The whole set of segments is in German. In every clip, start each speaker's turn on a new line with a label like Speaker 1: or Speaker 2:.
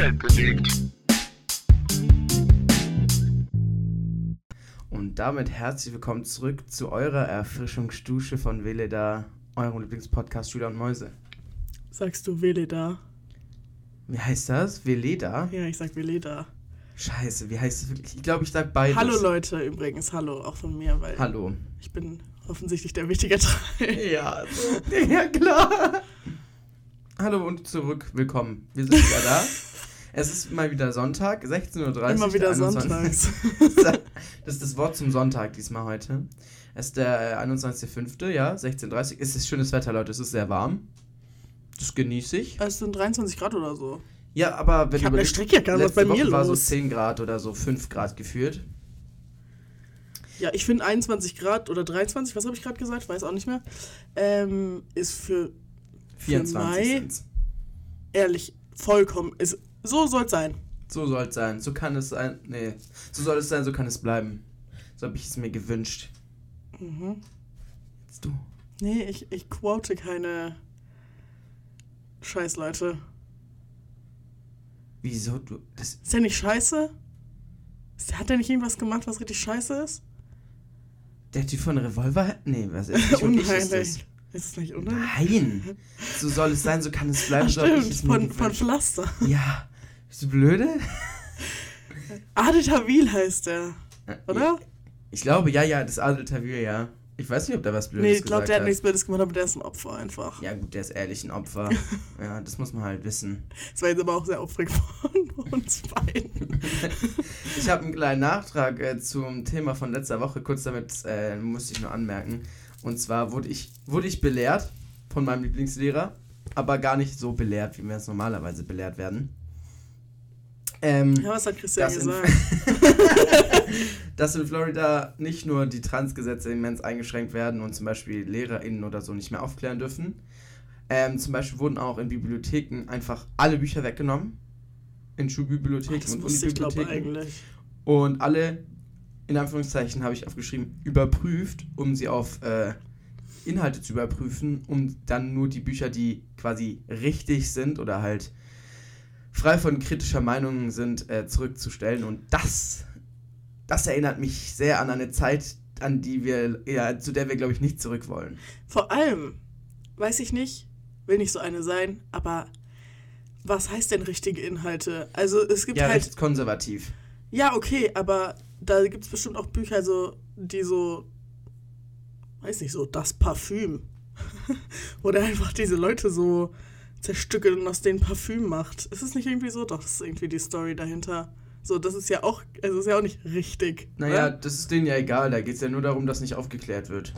Speaker 1: Welt bewegt.
Speaker 2: Und damit herzlich willkommen zurück zu eurer Erfrischungsdusche von Veleda, eurem Lieblingspodcast Schüler und Mäuse.
Speaker 3: Sagst du Veleda?
Speaker 2: Wie heißt das? Veleda?
Speaker 3: Ja, ich sag Veleda.
Speaker 2: Scheiße, wie heißt es wirklich? Ich glaube, ich sag beides.
Speaker 3: Hallo Leute übrigens, hallo auch von mir, weil
Speaker 2: Hallo.
Speaker 3: ich bin offensichtlich der wichtige Teil.
Speaker 2: Ja, so. ja klar. Hallo und zurück, willkommen. Wir sind wieder da. Es ist mal wieder Sonntag, 16.30 Uhr.
Speaker 3: Immer wieder
Speaker 2: der 21.
Speaker 3: sonntags.
Speaker 2: Das ist das Wort zum Sonntag diesmal heute. Es ist der äh, 21.05., ja, 16.30 Uhr. Es ist schönes Wetter, Leute, es ist sehr warm. Das genieße ich.
Speaker 3: Es sind 23 Grad oder so.
Speaker 2: Ja, aber wenn
Speaker 3: Ich
Speaker 2: du überlegst,
Speaker 3: Strickjacke an, was
Speaker 2: letzte
Speaker 3: bei mir
Speaker 2: Woche war so
Speaker 3: los?
Speaker 2: 10 Grad oder so 5 Grad gefühlt.
Speaker 3: Ja, ich finde 21 Grad oder 23, was habe ich gerade gesagt? Weiß auch nicht mehr. Ähm, ist für
Speaker 2: 24
Speaker 3: Mai?
Speaker 2: sind's.
Speaker 3: ehrlich vollkommen. Ist, so soll es sein.
Speaker 2: So soll es sein. So kann es sein. Nee. So soll es sein, so kann es bleiben. So habe ich es mir gewünscht.
Speaker 3: Mhm.
Speaker 2: Jetzt du.
Speaker 3: Nee, ich, ich quote keine Scheißleute.
Speaker 2: Wieso du. Das,
Speaker 3: Ist der nicht scheiße? Hat der nicht irgendwas gemacht, was richtig scheiße ist?
Speaker 2: der Typ von Revolver? hat- Nee, was ist das.
Speaker 3: Unheimlich. Ist es nicht unheimlich?
Speaker 2: Nein. So soll es sein, so kann es bleiben.
Speaker 3: Ach,
Speaker 2: so hab ich
Speaker 3: stimmt, von, von. Pflaster.
Speaker 2: Ja. Bist du blöde?
Speaker 3: Adel Tawil heißt der, oder?
Speaker 2: Ich glaube, ja, ja, das Adel Tawil, ja. Ich weiß nicht, ob der was Blödes
Speaker 3: Nee, ich glaube,
Speaker 2: gesagt
Speaker 3: der hat
Speaker 2: hat.
Speaker 3: nichts Blödes gemacht, aber der ist ein Opfer einfach.
Speaker 2: Ja, gut, der ist ehrlich ein Opfer. ja, das muss man halt wissen.
Speaker 3: Das war jetzt aber auch sehr aufregend von uns beiden.
Speaker 2: Ich habe einen kleinen Nachtrag äh, zum Thema von letzter Woche. Kurz damit äh, musste ich nur anmerken. Und zwar wurde ich, wurde ich belehrt von meinem Lieblingslehrer, aber gar nicht so belehrt, wie wir es normalerweise belehrt werden. Ähm,
Speaker 3: Ja, was hat Christian
Speaker 2: Das in-
Speaker 3: gesagt?
Speaker 2: dass in Florida nicht nur die Transgesetze immens eingeschränkt werden und zum Beispiel LehrerInnen oder so nicht mehr aufklären dürfen. Ähm, zum Beispiel wurden auch in Bibliotheken einfach alle Bücher weggenommen. In Schulbibliotheken
Speaker 3: das
Speaker 2: und
Speaker 3: wusste ich, glaube
Speaker 2: Unibibliotheken.
Speaker 3: eigentlich.
Speaker 2: Und alle, in Anführungszeichen habe ich aufgeschrieben, überprüft, um sie auf äh, Inhalte zu überprüfen, um dann nur die Bücher, die quasi richtig sind oder halt frei von kritischer Meinung sind, äh, zurückzustellen. Und das, das erinnert mich sehr an eine Zeit, an die wir, ja, zu der wir, glaube ich, nicht zurück wollen.
Speaker 3: Vor allem, weiß ich nicht, will nicht so eine sein, aber was heißt denn richtige Inhalte? Also es gibt
Speaker 2: Ja,
Speaker 3: halt
Speaker 2: recht konservativ.
Speaker 3: Ja, okay, aber da gibt es bestimmt auch Bücher, so, die so, weiß nicht, so das Parfüm. Oder einfach diese Leute so zerstückelt und aus denen Parfüm macht. Ist es nicht irgendwie so? Doch, das ist irgendwie die Story dahinter. So, das ist ja auch, also ist ja auch nicht richtig.
Speaker 2: Naja,
Speaker 3: oder?
Speaker 2: das ist denen ja egal, da geht es ja nur darum, dass nicht aufgeklärt wird.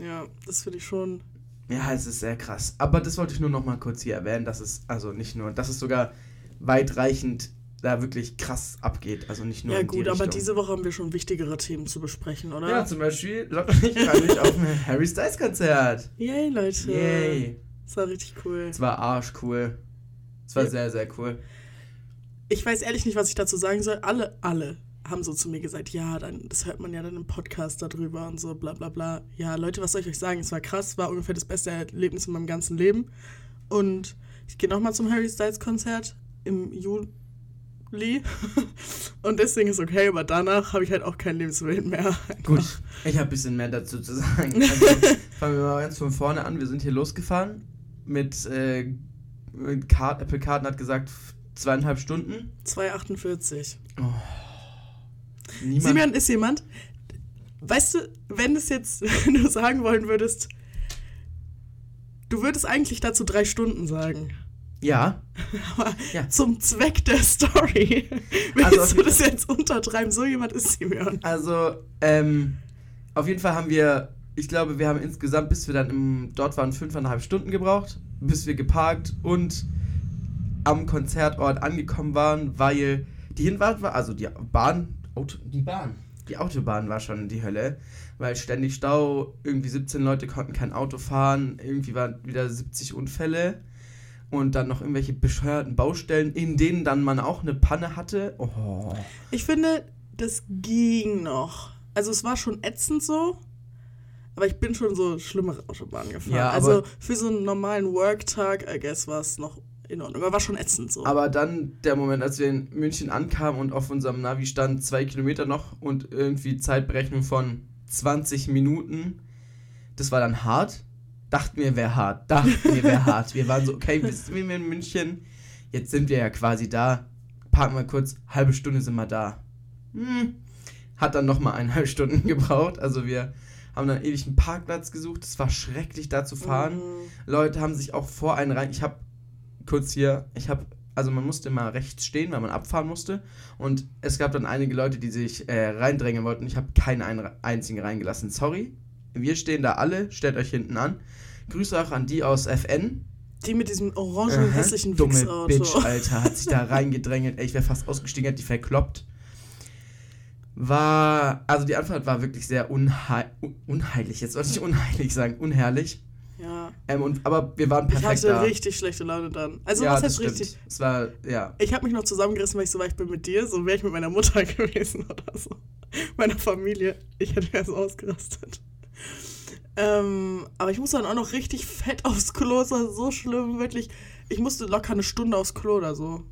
Speaker 3: Ja, das finde ich schon.
Speaker 2: Ja, es ist sehr krass. Aber das wollte ich nur noch mal kurz hier erwähnen, dass es, also nicht nur, dass es sogar weitreichend da wirklich krass abgeht. Also nicht nur
Speaker 3: Ja,
Speaker 2: in die
Speaker 3: gut, aber diese Woche haben wir schon wichtigere Themen zu besprechen, oder?
Speaker 2: Ja, zum Beispiel lockt mich auf ein Harry Styles Konzert.
Speaker 3: Yay, Leute.
Speaker 2: Yay.
Speaker 3: Das war richtig cool.
Speaker 2: Es war arschcool. Es war
Speaker 3: Ja.
Speaker 2: sehr, sehr cool.
Speaker 3: ich weiß ehrlich nicht, was ich dazu sagen soll. Alle, alle haben so zu mir gesagt, ja, dann, das hört man ja dann im Podcast darüber und so, bla bla bla. Ja, Leute, was soll ich euch sagen? Es war krass, war ungefähr das beste Erlebnis in meinem ganzen Leben. Und ich gehe nochmal zum Harry Styles Konzert im Juli. und deswegen ist okay, aber danach habe ich halt auch keinen Lebenswillen mehr.
Speaker 2: Gut, ich habe ein bisschen mehr dazu zu sagen. Also, fangen wir mal ganz von vorne an. Wir sind hier losgefahren mit, äh, mit Card, Apple Card hat gesagt zweieinhalb Stunden.
Speaker 3: 2,48.
Speaker 2: Niemand,
Speaker 3: Simeon ist jemand, weißt du, wenn es jetzt, wenn du sagen wollen würdest, du würdest eigentlich dazu drei Stunden sagen.
Speaker 2: ja,
Speaker 3: Aber
Speaker 2: Ja.
Speaker 3: zum Zweck der Story
Speaker 2: Also
Speaker 3: willst
Speaker 2: auf
Speaker 3: du das jetzt untertreiben? So jemand ist Simeon.
Speaker 2: Also, ähm, auf jeden Fall haben wir, ich glaube, wir haben insgesamt, bis wir dann im, dort waren, fünfeinhalb Stunden gebraucht, bis wir geparkt und am Konzertort angekommen waren, weil die Hinfahrt war, also die Bahn, Auto, die Bahn, die Autobahn war schon die Hölle, weil ständig Stau, irgendwie 17 Leute konnten kein Auto fahren, irgendwie waren wieder 70 Unfälle und dann noch irgendwelche bescheuerten Baustellen, in denen dann man auch eine Panne hatte. Oh.
Speaker 3: Ich finde, das ging noch. Also es war schon ätzend so, aber ich bin schon so schlimmere Autobahnen gefahren.
Speaker 2: Ja,
Speaker 3: also für so einen normalen Worktag, I guess, war es noch in Ordnung. Aber war schon ätzend so.
Speaker 2: Aber dann der Moment, als wir in München ankamen und auf unserem Navi stand zwei Kilometer noch und irgendwie Zeitberechnung von 20 Minuten, das war dann hart. Dachten wir, wäre hart. Dachten wir, wäre hart. Wir waren so, okay, wissen wir in München, jetzt sind wir ja quasi da. Parken wir kurz, halbe Stunde sind wir da. Hm. Hat dann nochmal eineinhalb Stunden gebraucht. Also wir haben dann ewig einen Parkplatz gesucht. Es war schrecklich da zu fahren.
Speaker 3: Mhm.
Speaker 2: Leute haben sich auch vor einen rein. Ich habe kurz hier, ich habe, also man musste mal rechts stehen, weil man abfahren musste. Und es gab dann einige Leute, die sich äh, reindrängen wollten. Ich habe keinen ein, einzigen reingelassen. Sorry. Wir stehen da alle. Stellt euch hinten an. Grüße auch an die aus FN.
Speaker 3: Die mit diesem orangen,
Speaker 2: Aha,
Speaker 3: hässlichen
Speaker 2: Dumme. Bitch, Alter. Hat sich da reingedrängelt. Ey, ich wäre fast ausgestiegen, hat die verkloppt. War, also die Anfahrt war wirklich sehr unhei un unheilig. Jetzt wollte ich unheilig sagen, unherrlich.
Speaker 3: Ja.
Speaker 2: Ähm, und, aber wir waren
Speaker 3: Ich
Speaker 2: perfekt
Speaker 3: hatte
Speaker 2: da.
Speaker 3: richtig schlechte Laune dann. Also
Speaker 2: ja,
Speaker 3: was heißt richtig?
Speaker 2: Es war, ja.
Speaker 3: Ich habe mich noch zusammengerissen, weil ich so war, ich bin mit dir, so wäre ich mit meiner Mutter gewesen oder so. Meiner Familie. Ich hätte erst ausgerastet. Ähm, aber ich musste dann auch noch richtig fett aufs Klo. Es war so schlimm, wirklich. Ich musste locker eine Stunde aufs Klo oder so.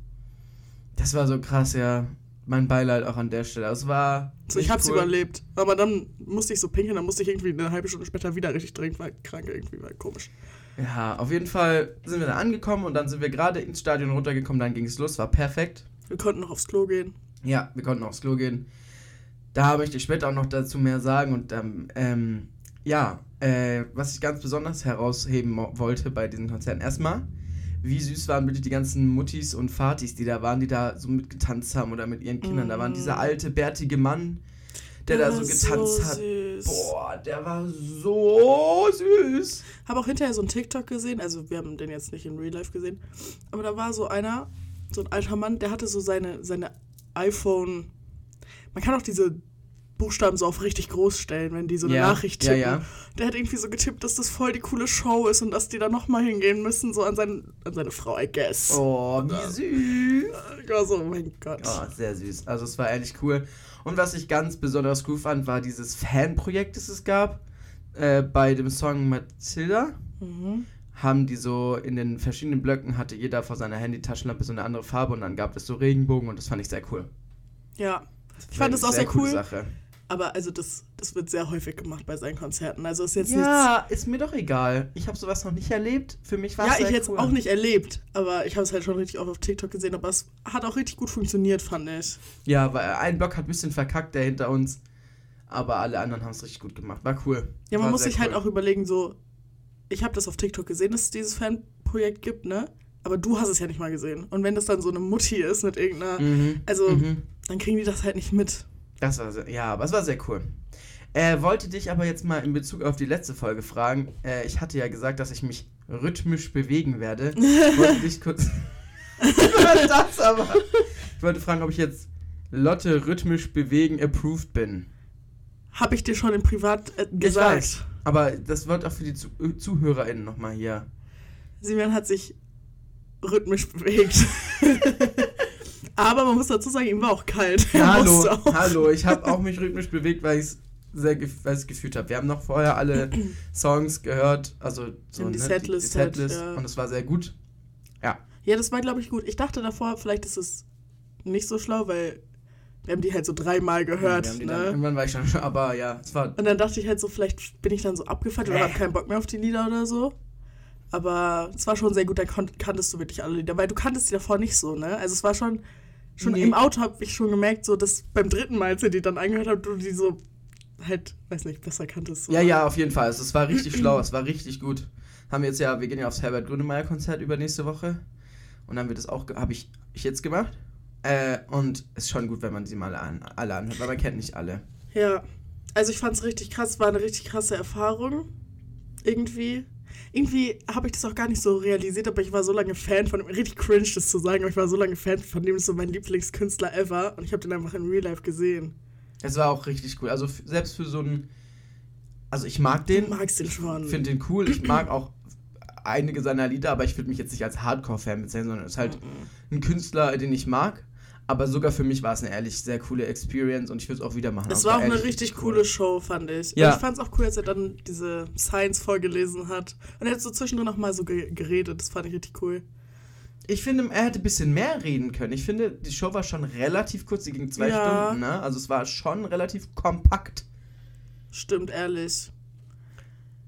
Speaker 2: Das war so krass, ja. Mein Beileid auch an der Stelle. Es war.
Speaker 3: Ich hab's
Speaker 2: cool.
Speaker 3: überlebt. Aber dann musste ich so pinkeln, dann musste ich irgendwie eine halbe Stunde später wieder richtig dringend, weil krank irgendwie war komisch.
Speaker 2: Ja, auf jeden Fall sind wir dann angekommen und dann sind wir gerade ins Stadion runtergekommen. Dann ging es los, war perfekt.
Speaker 3: Wir konnten noch aufs Klo gehen.
Speaker 2: Ja, wir konnten aufs Klo gehen. Da möchte ich später auch noch dazu mehr sagen. Und ähm, ähm, ja, äh, was ich ganz besonders herausheben wollte bei diesen Konzerten. Erstmal, wie süß waren bitte die ganzen Muttis und Vatis, die da waren, die da so mitgetanzt haben oder mit ihren Kindern. Da waren dieser alte, bärtige Mann, der da so getanzt hat.
Speaker 3: Süß.
Speaker 2: Boah, der war so süß.
Speaker 3: Habe auch hinterher so einen TikTok gesehen, also wir haben den jetzt nicht in Real Life gesehen, aber da war so einer, so ein alter Mann, der hatte so seine, seine iPhone. Man kann auch diese Buchstaben so auf richtig groß stellen, wenn die so eine
Speaker 2: Ja,
Speaker 3: Nachricht
Speaker 2: ja,
Speaker 3: tippen.
Speaker 2: ja.
Speaker 3: Der hat irgendwie so getippt, dass das voll die coole Show ist und dass die da nochmal hingehen müssen, so an, sein, an seine Frau, I guess.
Speaker 2: Oh, wie süß.
Speaker 3: Ich war so, oh mein Gott.
Speaker 2: Oh, sehr süß. Also es war ehrlich cool. Und was ich ganz besonders cool fand, war dieses Fanprojekt, das es gab. Äh, bei dem Song Matilda
Speaker 3: Mhm.
Speaker 2: haben die so in den verschiedenen Blöcken hatte jeder vor seiner Handy-Taschenlampe so eine andere Farbe und dann gab es so Regenbogen und das fand ich sehr cool.
Speaker 3: Ja. Ich fand das auch sehr cool,
Speaker 2: Sache.
Speaker 3: Aber also das, das wird sehr häufig gemacht bei seinen Konzerten. Also ist jetzt
Speaker 2: Ja, ist mir doch egal. Ich habe sowas noch nicht erlebt. Für mich war
Speaker 3: Ja,
Speaker 2: es
Speaker 3: ich
Speaker 2: sehr
Speaker 3: jetzt
Speaker 2: cool.
Speaker 3: auch nicht erlebt, aber ich habe es halt schon richtig oft auf TikTok gesehen, aber es hat auch richtig gut funktioniert, fand ich.
Speaker 2: Ja, weil ein Block hat ein bisschen verkackt, der hinter uns. Aber alle anderen haben es richtig gut gemacht. War cool.
Speaker 3: Ja, man
Speaker 2: War
Speaker 3: muss sich halt
Speaker 2: cool.
Speaker 3: auch überlegen, so, ich habe das auf TikTok gesehen, dass es dieses Fanprojekt gibt, ne? Aber du hast es ja nicht mal gesehen. Und wenn das dann so eine Mutti ist mit irgendeiner,
Speaker 2: Mhm.
Speaker 3: also,
Speaker 2: Mhm.
Speaker 3: dann kriegen die das halt nicht mit.
Speaker 2: Das war sehr, ja, aber es war sehr cool. Äh, wollte dich aber jetzt mal in Bezug auf die letzte Folge fragen. Äh, ich hatte ja gesagt, dass ich mich rhythmisch bewegen werde. wollte dich kurz. Das aber? Ich wollte fragen, ob ich jetzt Lotte rhythmisch bewegen approved bin.
Speaker 3: Habe ich dir schon im Privat äh, gesagt.
Speaker 2: weiß. Aber das wird auch für die Zu äh, ZuhörerInnen nochmal hier.
Speaker 3: Simon hat sich rhythmisch bewegt. aber man muss dazu sagen, ihm war auch kalt.
Speaker 2: Hallo,
Speaker 3: auch.
Speaker 2: hallo. Ich habe auch mich rhythmisch bewegt, weil ich es sehr gef gefühlt habe. Wir haben noch vorher alle Songs gehört, also so
Speaker 3: Ja, die
Speaker 2: ne,
Speaker 3: Setlist
Speaker 2: die
Speaker 3: halt,
Speaker 2: Setlist
Speaker 3: ja.
Speaker 2: und es war sehr gut. Ja,
Speaker 3: Ja, das war, glaube ich, gut. Ich dachte davor, vielleicht ist es nicht so schlau, weil wir haben die halt so dreimal gehört.
Speaker 2: die
Speaker 3: ne?
Speaker 2: dann, irgendwann war ich schon, aber ja, es war
Speaker 3: Und dann dachte ich halt so, vielleicht bin ich dann so abgefuckt oder
Speaker 2: Äh.
Speaker 3: habe keinen Bock mehr auf die Lieder oder so. Aber es war schon sehr gut, dann kon- kanntest du wirklich alle Lieder, weil du kanntest die davor nicht so, ne? Also es war schon, schon
Speaker 2: Nee.
Speaker 3: im Auto habe ich schon gemerkt, so dass beim dritten Mal, als ihr die dann angehört habt, du die so halt, weiß nicht, besser kanntest. So.
Speaker 2: Ja, ja, auf jeden Fall. Also, es war richtig schlau, es war richtig gut. Haben wir jetzt ja, wir gehen ja aufs Herbert Grönemeyer Konzert über nächste Woche. Und dann haben wir das auch, habe ich, ich jetzt gemacht. Äh, und ist schon gut, wenn man sie mal an, alle anhört, weil man kennt nicht alle.
Speaker 3: Ja, also ich fand es richtig krass, war eine richtig krasse Erfahrung. Irgendwie. Irgendwie habe ich das auch gar nicht so realisiert, aber ich war so lange Fan von ihm. Richtig cringe, das zu sagen, aber ich war so lange Fan von dem, das ist so mein Lieblingskünstler ever. Und ich habe den einfach in Real Life gesehen.
Speaker 2: Es war auch richtig cool. Also selbst für so einen, also ich mag den,
Speaker 3: Du magst den schon.
Speaker 2: finde den cool. Ich mag auch einige seiner Lieder, aber ich würde mich jetzt nicht als Hardcore-Fan bezeichnen, sondern es ist halt ein Künstler, den ich mag. Aber sogar für mich war es eine ehrlich sehr coole Experience und ich würde es auch wieder machen.
Speaker 3: Es
Speaker 2: Also
Speaker 3: war auch eine richtig
Speaker 2: cool.
Speaker 3: coole Show, fand ich.
Speaker 2: Ja.
Speaker 3: Ich fand es auch cool, als er dann diese Science vorgelesen hat. Und er hat so zwischendrin noch mal so ge geredet. Das fand ich richtig cool.
Speaker 2: Ich finde, er hätte ein bisschen mehr reden können. Ich finde, die Show war schon relativ kurz, die ging zwei
Speaker 3: Ja.
Speaker 2: Stunden, ne? Also es war schon relativ kompakt.
Speaker 3: Stimmt, ehrlich.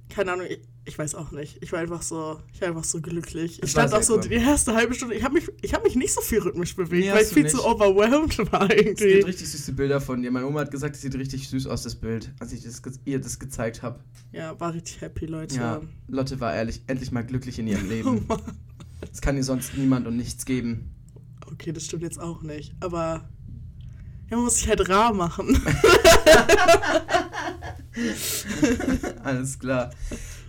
Speaker 3: Keine Ahnung, ich, weiß auch nicht. Ich war einfach so, ich war einfach so glücklich.
Speaker 2: Es
Speaker 3: Ich stand auch
Speaker 2: sehr
Speaker 3: so
Speaker 2: cool.
Speaker 3: die erste halbe Stunde. Ich habe mich, ich hab mich nicht so viel rhythmisch bewegt,
Speaker 2: Nee,
Speaker 3: weil ich viel zu
Speaker 2: nicht.
Speaker 3: overwhelmed war
Speaker 2: Es
Speaker 3: irgendwie.
Speaker 2: gibt richtig süße Bilder von dir. Meine Oma hat gesagt, es sieht richtig süß aus, das Bild, als ich das, ihr das gezeigt habe.
Speaker 3: Ja, war richtig happy, Leute.
Speaker 2: Ja, Lotte war ehrlich, endlich mal glücklich in ihrem
Speaker 3: Oh
Speaker 2: Leben.
Speaker 3: Mann.
Speaker 2: Das kann ihr sonst niemand und nichts geben.
Speaker 3: Okay, das stimmt jetzt auch nicht. Aber ja, man muss sich halt rar machen.
Speaker 2: Alles klar.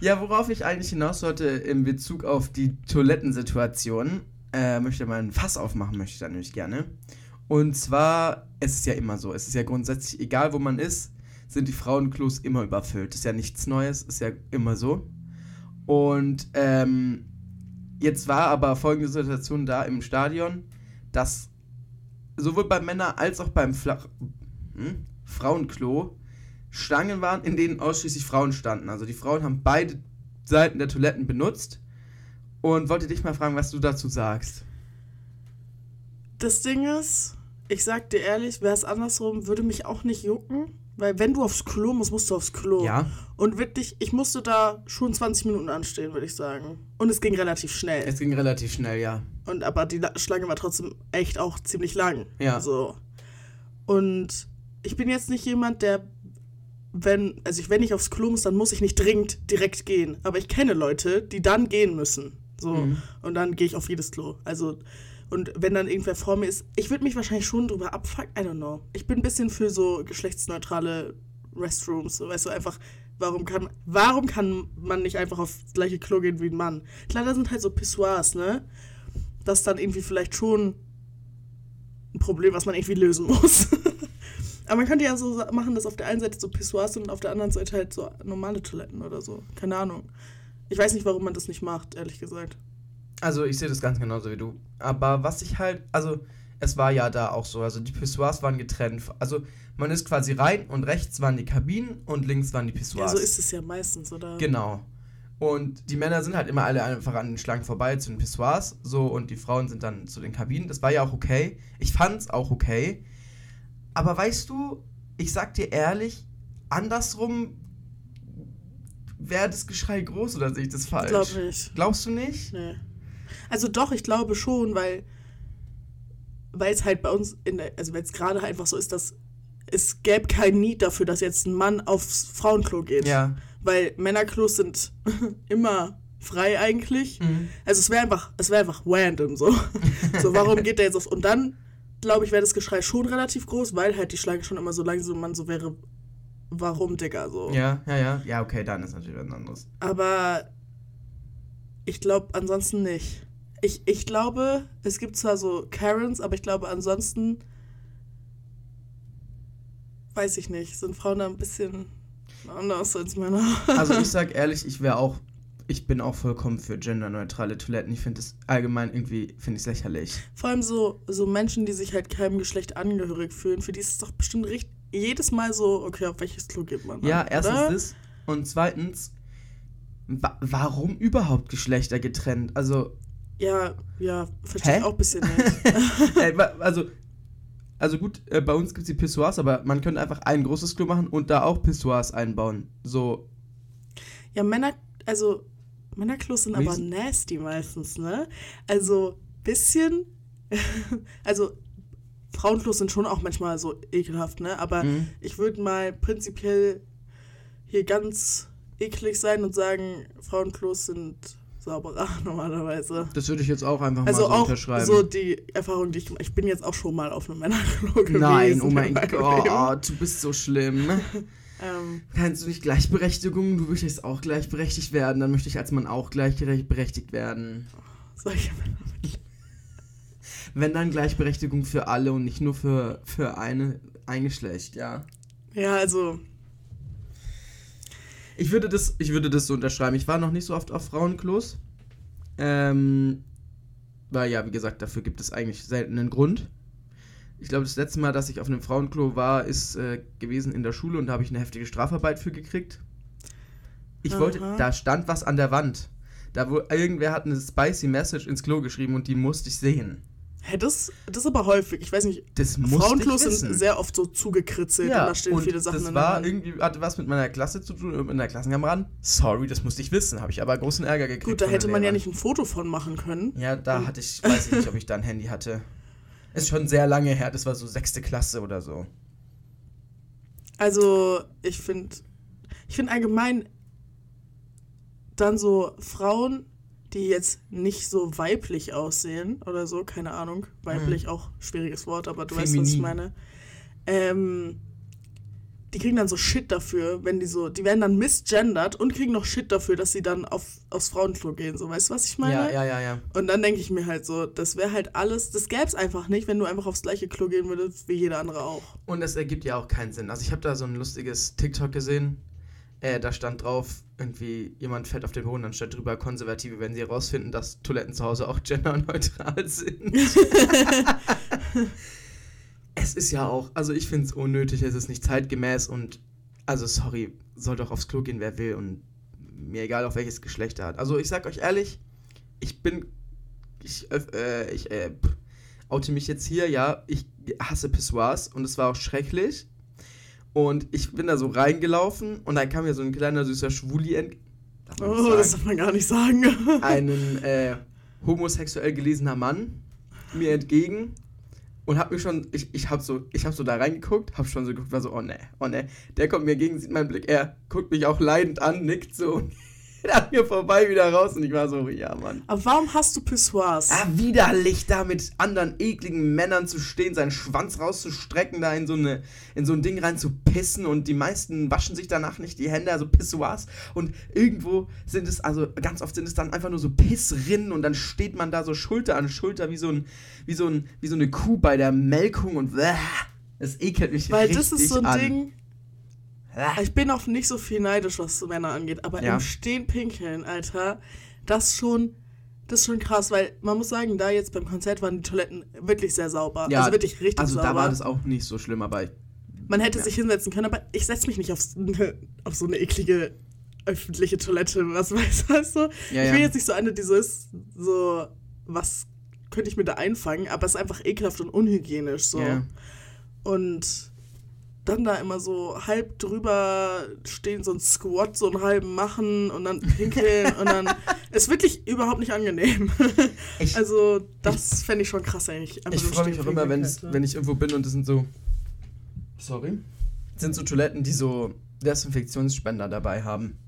Speaker 2: Ja, worauf ich eigentlich hinaus sollte in Bezug auf die Toilettensituation, äh, möchte mal ein Fass aufmachen, möchte ich dann nämlich gerne. Und zwar, es ist ja immer so, es ist ja grundsätzlich, egal wo man ist, sind die Frauenklos immer überfüllt. Ist ja nichts Neues, ist ja immer so. Und ähm, jetzt war aber folgende Situation da im Stadion, dass sowohl bei Männern als auch beim Flach hm? Frauenklo Stangen waren, in denen ausschließlich Frauen standen. Also die Frauen haben beide Seiten der Toiletten benutzt und wollte dich mal fragen, was du dazu sagst.
Speaker 3: Das Ding ist, ich sag dir ehrlich, wäre es andersrum, würde mich auch nicht jucken. Weil wenn du aufs Klo musst, musst du aufs Klo.
Speaker 2: Ja,
Speaker 3: Und wirklich, ich musste da schon 20 Minuten anstehen, würde ich sagen. Und es ging relativ schnell.
Speaker 2: es ging relativ schnell, ja.
Speaker 3: Und aber die La- Schlange war trotzdem echt auch ziemlich lang.
Speaker 2: Ja.
Speaker 3: So. Und ich bin jetzt nicht jemand, der, wenn, also ich, wenn ich aufs Klo muss, dann muss ich nicht dringend direkt gehen. Aber ich kenne Leute, die dann gehen müssen. So.
Speaker 2: Mhm.
Speaker 3: Und dann gehe ich auf jedes Klo. Also, und wenn dann irgendwer vor mir ist, ich würde mich wahrscheinlich schon drüber abfucken. I don't know. Ich bin ein bisschen für so geschlechtsneutrale Restrooms. So, weißt du, einfach, warum kann, warum kann man nicht einfach aufs gleiche Klo gehen wie ein Mann? Klar, da sind halt so Pissoirs, ne? Das ist dann irgendwie vielleicht schon ein Problem, was man irgendwie lösen muss. Aber man könnte ja so machen, dass auf der einen Seite so Pissoirs sind und auf der anderen Seite halt so normale Toiletten oder so. Keine Ahnung. Ich weiß nicht, warum man das nicht macht, ehrlich gesagt.
Speaker 2: Also ich sehe das ganz genauso wie du. Aber was ich halt, also es war ja da auch so, also die Pissoirs waren getrennt. Also man ist quasi rein und rechts waren die Kabinen und links waren die
Speaker 3: Ja,
Speaker 2: Pissoirs.
Speaker 3: so ist es ja meistens, oder?
Speaker 2: Genau. Und die Männer sind halt immer alle einfach an den Schlangen vorbei zu den Pissoirs, so und die Frauen sind dann zu den Kabinen. Das war ja auch okay. Ich fand's auch okay. Aber weißt du, ich sag dir ehrlich, andersrum wäre das Geschrei groß oder sehe ich das falsch?
Speaker 3: Glaub nicht.
Speaker 2: Glaubst du nicht?
Speaker 3: Nee. Also doch, ich glaube schon, weil weil es halt bei uns in der, also weil es gerade halt einfach so ist, dass es gäbe kein Need dafür, dass jetzt ein Mann aufs Frauenklo geht.
Speaker 2: Ja.
Speaker 3: Weil Männerklos sind immer frei eigentlich.
Speaker 2: Mhm.
Speaker 3: Also es wäre einfach, es wäre einfach random so. so, warum geht der jetzt auf? Und dann, glaube ich, wäre das Geschrei schon relativ groß, weil halt die Schlange schon immer so lang und man so wäre, warum, Digga, so.
Speaker 2: Ja, ja, ja. Ja, okay, dann ist natürlich was anderes.
Speaker 3: Aber ich glaube ansonsten nicht. Ich, ich glaube, es gibt zwar so Karens, aber ich glaube ansonsten, weiß ich nicht, sind Frauen da ein bisschen anders als Männer.
Speaker 2: Also ich sag ehrlich, ich wäre auch, ich bin auch vollkommen für genderneutrale Toiletten. Ich finde es allgemein irgendwie, finde ich lächerlich.
Speaker 3: Vor allem so, so Menschen, die sich halt keinem Geschlecht angehörig fühlen, für die ist es doch bestimmt richtig, jedes Mal so, okay, auf welches Klo geht man?
Speaker 2: Ja,
Speaker 3: dann,
Speaker 2: erstens
Speaker 3: oder?
Speaker 2: das und zweitens, wa warum überhaupt Geschlechter getrennt? Also,
Speaker 3: Ja, ja, verstehe ich auch ein bisschen nicht.
Speaker 2: äh, wa- also, also gut, äh, bei uns gibt es die Pissoirs, aber man könnte einfach ein großes Klo machen und da auch Pissoirs einbauen. So,
Speaker 3: Ja, Männer, also Männerklos sind aber nasty meistens, ne? Also bisschen, also Frauenklos sind schon auch manchmal so ekelhaft, ne? Aber
Speaker 2: Mhm.
Speaker 3: ich würde mal prinzipiell hier ganz eklig sein und sagen, Frauenklos sind sauberer normalerweise.
Speaker 2: das würde ich jetzt auch einfach
Speaker 3: Also
Speaker 2: mal so
Speaker 3: auch
Speaker 2: unterschreiben.
Speaker 3: so die Erfahrung, die ich gemacht Ich bin jetzt auch schon mal auf einem Männerklo gewesen.
Speaker 2: Nein, oh mein. Gott, du bist so schlimm.
Speaker 3: Ähm,
Speaker 2: Kannst du nicht Gleichberechtigung? Du möchtest auch gleichberechtigt werden. Dann möchte ich als Mann auch gleichberechtigt werden.
Speaker 3: solche Männer.
Speaker 2: Wenn dann Gleichberechtigung für alle und nicht nur für, für eine, ein Geschlecht, ja.
Speaker 3: Ja, also,
Speaker 2: Ich würde das, ich würde das so unterschreiben. Ich war noch nicht so oft auf Frauenklos. Ähm, weil ja, wie gesagt, dafür gibt es eigentlich selten einen Grund. Ich glaube, das letzte Mal, dass ich auf einem Frauenklo war, ist äh, gewesen in der Schule und da habe ich eine heftige Strafarbeit für gekriegt. Ich wollte,
Speaker 3: Aha.
Speaker 2: da stand was an der Wand. Da wo irgendwer hat eine spicy Message ins Klo geschrieben und die musste ich sehen.
Speaker 3: Hä, das, das ist aber häufig. Ich weiß nicht,
Speaker 2: Das
Speaker 3: Frauenklos sind sehr oft so zugekritzelt und da stehen
Speaker 2: und
Speaker 3: viele Sachen
Speaker 2: das
Speaker 3: in der
Speaker 2: war irgendwie, hatte was mit meiner Klasse zu tun, mit meiner Klassenkameraden. Sorry, das musste ich wissen, habe ich aber großen Ärger gekriegt.
Speaker 3: Gut, da hätte man ja
Speaker 2: Lehrern.
Speaker 3: nicht ein Foto von machen können.
Speaker 2: Ja, da hatte ich, weiß ich nicht, ob ich da ein Handy hatte. Ist schon sehr lange her, das war so sechste Klasse oder so.
Speaker 3: Also, ich finde, ich finde allgemein dann so Frauen, die jetzt nicht so weiblich aussehen oder so, keine Ahnung. Weiblich auch schwieriges Wort, aber du weißt, was ich
Speaker 2: Feminin.
Speaker 3: meine. Ähm, die kriegen dann so Shit dafür, wenn die so, die werden dann misgendert und kriegen noch Shit dafür, dass sie dann auf, aufs Frauenklo gehen. So, weißt du, was ich meine?
Speaker 2: Ja, ja, ja, ja.
Speaker 3: Und dann denke ich mir halt so, das wäre halt alles, das gäbe es einfach nicht, wenn du einfach aufs gleiche Klo gehen würdest wie jeder andere auch.
Speaker 2: Und es ergibt ja auch keinen Sinn. Also ich habe da so ein lustiges TikTok gesehen. Äh, da stand drauf, irgendwie jemand fällt auf den Boden, dann steht drüber Konservative, wenn sie herausfinden, dass Toiletten zu Hause auch genderneutral sind. es ist ja auch, also ich finde es unnötig, es ist nicht zeitgemäß und, also sorry, soll doch aufs Klo gehen, wer will und mir egal, auf welches Geschlecht er hat. Also ich sag euch ehrlich, ich bin, ich, äh, ich, äh, oute mich jetzt hier, ja, ich hasse Pissoirs und es war auch schrecklich. Und ich bin da so reingelaufen und dann kam mir so ein kleiner süßer Schwuli ent Darf man nicht
Speaker 3: Oh, das darf man gar nicht sagen.
Speaker 2: einen äh, homosexuell gelesener Mann mir entgegen und hab mich schon, ich, ich hab so, ich hab so da reingeguckt, hab schon so geguckt, war so, oh ne, oh ne, der kommt mir entgegen, sieht meinen Blick, er guckt mich auch leidend an, nickt so an mir vorbei wieder raus und ich war so, ja Mann.
Speaker 3: Aber warum hast du Pissoirs?
Speaker 2: Ah, widerlich, da mit anderen ekligen Männern zu stehen, seinen Schwanz rauszustrecken, da in so, eine, in so ein Ding rein zu pissen und die meisten waschen sich danach nicht die Hände, also Pissoirs. Und irgendwo sind es, also ganz oft sind es dann einfach nur so Pissrinnen und dann steht man da so Schulter an Schulter wie so, ein, wie so, ein, wie so eine Kuh bei der Melkung und bäh, das ekelt mich
Speaker 3: Weil
Speaker 2: richtig
Speaker 3: das ist so ein
Speaker 2: an.
Speaker 3: Ding.
Speaker 2: Bäh.
Speaker 3: Ich bin auch nicht so viel neidisch, was Männer angeht, aber
Speaker 2: Ja.
Speaker 3: im Stehen pinkeln, Alter, das schon, das ist schon krass, weil man muss sagen, da jetzt beim Konzert waren die Toiletten wirklich sehr sauber.
Speaker 2: Ja,
Speaker 3: also wirklich richtig
Speaker 2: Also
Speaker 3: sauber.
Speaker 2: da war das auch nicht so schlimm, aber ich,
Speaker 3: Man hätte
Speaker 2: Ja.
Speaker 3: sich hinsetzen können, aber ich setze mich nicht auf, so eine- auf so eine eklige öffentliche Toilette, was weiß weißt du?
Speaker 2: Ja,
Speaker 3: ich
Speaker 2: ja.
Speaker 3: bin jetzt nicht so eine, die so ist, so, was könnte ich mir da einfangen, aber es ist einfach ekelhaft und unhygienisch so.
Speaker 2: Ja.
Speaker 3: Und dann da immer so halb drüber stehen, so ein Squat, so einen halben machen und dann pinkeln und dann ist wirklich überhaupt nicht angenehm.
Speaker 2: Ich-
Speaker 3: also das fände ich schon krass eigentlich.
Speaker 2: Ich freue mich auch immer, wenn ich irgendwo bin und es sind so. Sorry. Sind so Toiletten, die so Desinfektionsspender dabei haben.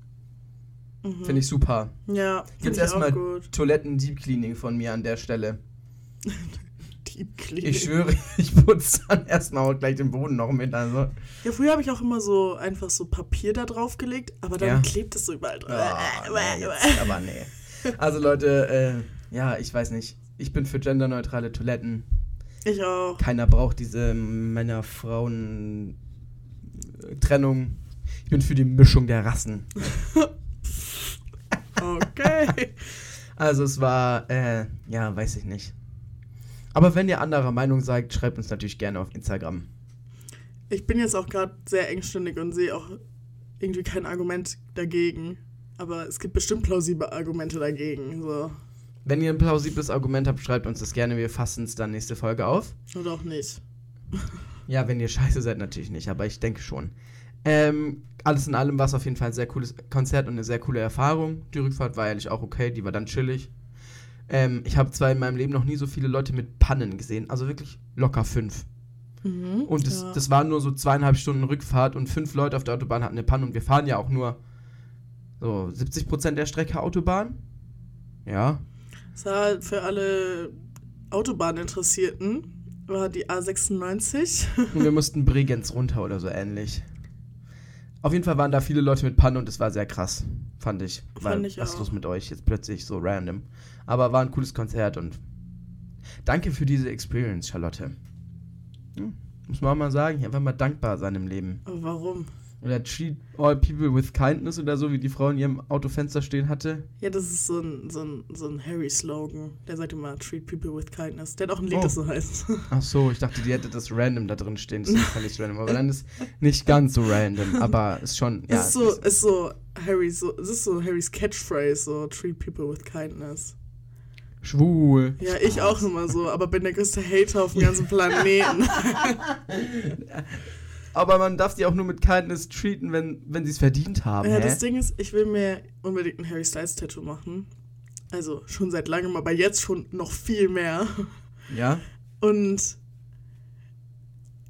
Speaker 3: Mhm.
Speaker 2: Finde ich super.
Speaker 3: Ja, finde ich auch
Speaker 2: erstmal
Speaker 3: gut.
Speaker 2: Toiletten Deep Cleaning von mir an der Stelle.
Speaker 3: Deep Cleaning.
Speaker 2: Ich schwöre, ich putze dann erstmal auch gleich den Boden noch mit. Also.
Speaker 3: Ja, früher habe ich auch immer so einfach so Papier da drauf gelegt, aber dann
Speaker 2: Ja.
Speaker 3: klebt es so überall dran.
Speaker 2: Ah, nee, jetzt, aber nee. Also Leute, äh, ja, ich weiß nicht. Ich bin für genderneutrale Toiletten.
Speaker 3: Ich auch.
Speaker 2: Keiner braucht diese Männer-Frauen-Trennung. Ich bin für die Mischung der Rassen.
Speaker 3: Okay.
Speaker 2: Also es war, äh, ja, weiß ich nicht. Aber wenn ihr anderer Meinung seid, schreibt uns natürlich gerne auf Instagram.
Speaker 3: ich bin jetzt auch gerade sehr engstündig und sehe auch irgendwie kein Argument dagegen. Aber es gibt bestimmt plausible Argumente dagegen. So.
Speaker 2: Wenn ihr ein plausibles Argument habt, schreibt uns das gerne. Wir fassen es dann nächste Folge auf.
Speaker 3: Oder auch nicht.
Speaker 2: Ja, wenn ihr scheiße seid, natürlich nicht, aber ich denke schon. Ähm, alles in allem war es auf jeden Fall ein sehr cooles Konzert und eine sehr coole Erfahrung. Die Rückfahrt war ehrlich auch okay, die war dann chillig. Ähm, ich habe zwar in meinem Leben noch nie so viele Leute mit Pannen gesehen, also wirklich locker fünf.
Speaker 3: Mhm.
Speaker 2: Und das,
Speaker 3: ja.
Speaker 2: das waren nur so zweieinhalb Stunden Rückfahrt und fünf Leute auf der Autobahn hatten eine Panne und wir fahren ja auch nur so 70% der Strecke Autobahn. Ja.
Speaker 3: Das war für alle Autobahninteressierten war die A96.
Speaker 2: Und wir mussten Bregenz runter oder so ähnlich. Auf jeden Fall waren da viele Leute mit Pannen und es war sehr krass, fand ich.
Speaker 3: Fand ich
Speaker 2: was ist los mit euch? Jetzt plötzlich so random. Aber war ein cooles Konzert und danke für diese Experience, Charlotte. Hm, muss man auch mal sagen, einfach mal dankbar sein im Leben.
Speaker 3: Aber warum?
Speaker 2: Oder treat all people with kindness oder so, wie die Frau in ihrem Autofenster stehen hatte.
Speaker 3: Ja, das ist so ein, so ein, so ein Harry-Slogan. Der sagt immer, treat people with kindness. Der hat auch ein Lied,
Speaker 2: Oh.
Speaker 3: das so heißt.
Speaker 2: Ach so, ich dachte, die hätte das random da drin stehen. Das fand ich random. Aber dann ist nicht ganz so random, aber ist schon, ja.
Speaker 3: ist so, ist so Harry so, es ist so Harrys Catchphrase, so treat people with kindness.
Speaker 2: Schwul.
Speaker 3: Ja, ich auch immer so, aber bin der größte Hater auf dem ganzen Planeten.
Speaker 2: Aber man darf die auch nur mit Kindness treaten, wenn, wenn sie es verdient haben.
Speaker 3: ja,
Speaker 2: hä?
Speaker 3: das Ding ist, ich will mir unbedingt ein Harry Styles Tattoo machen. Also schon seit langem, aber jetzt schon noch viel mehr.
Speaker 2: ja?
Speaker 3: Und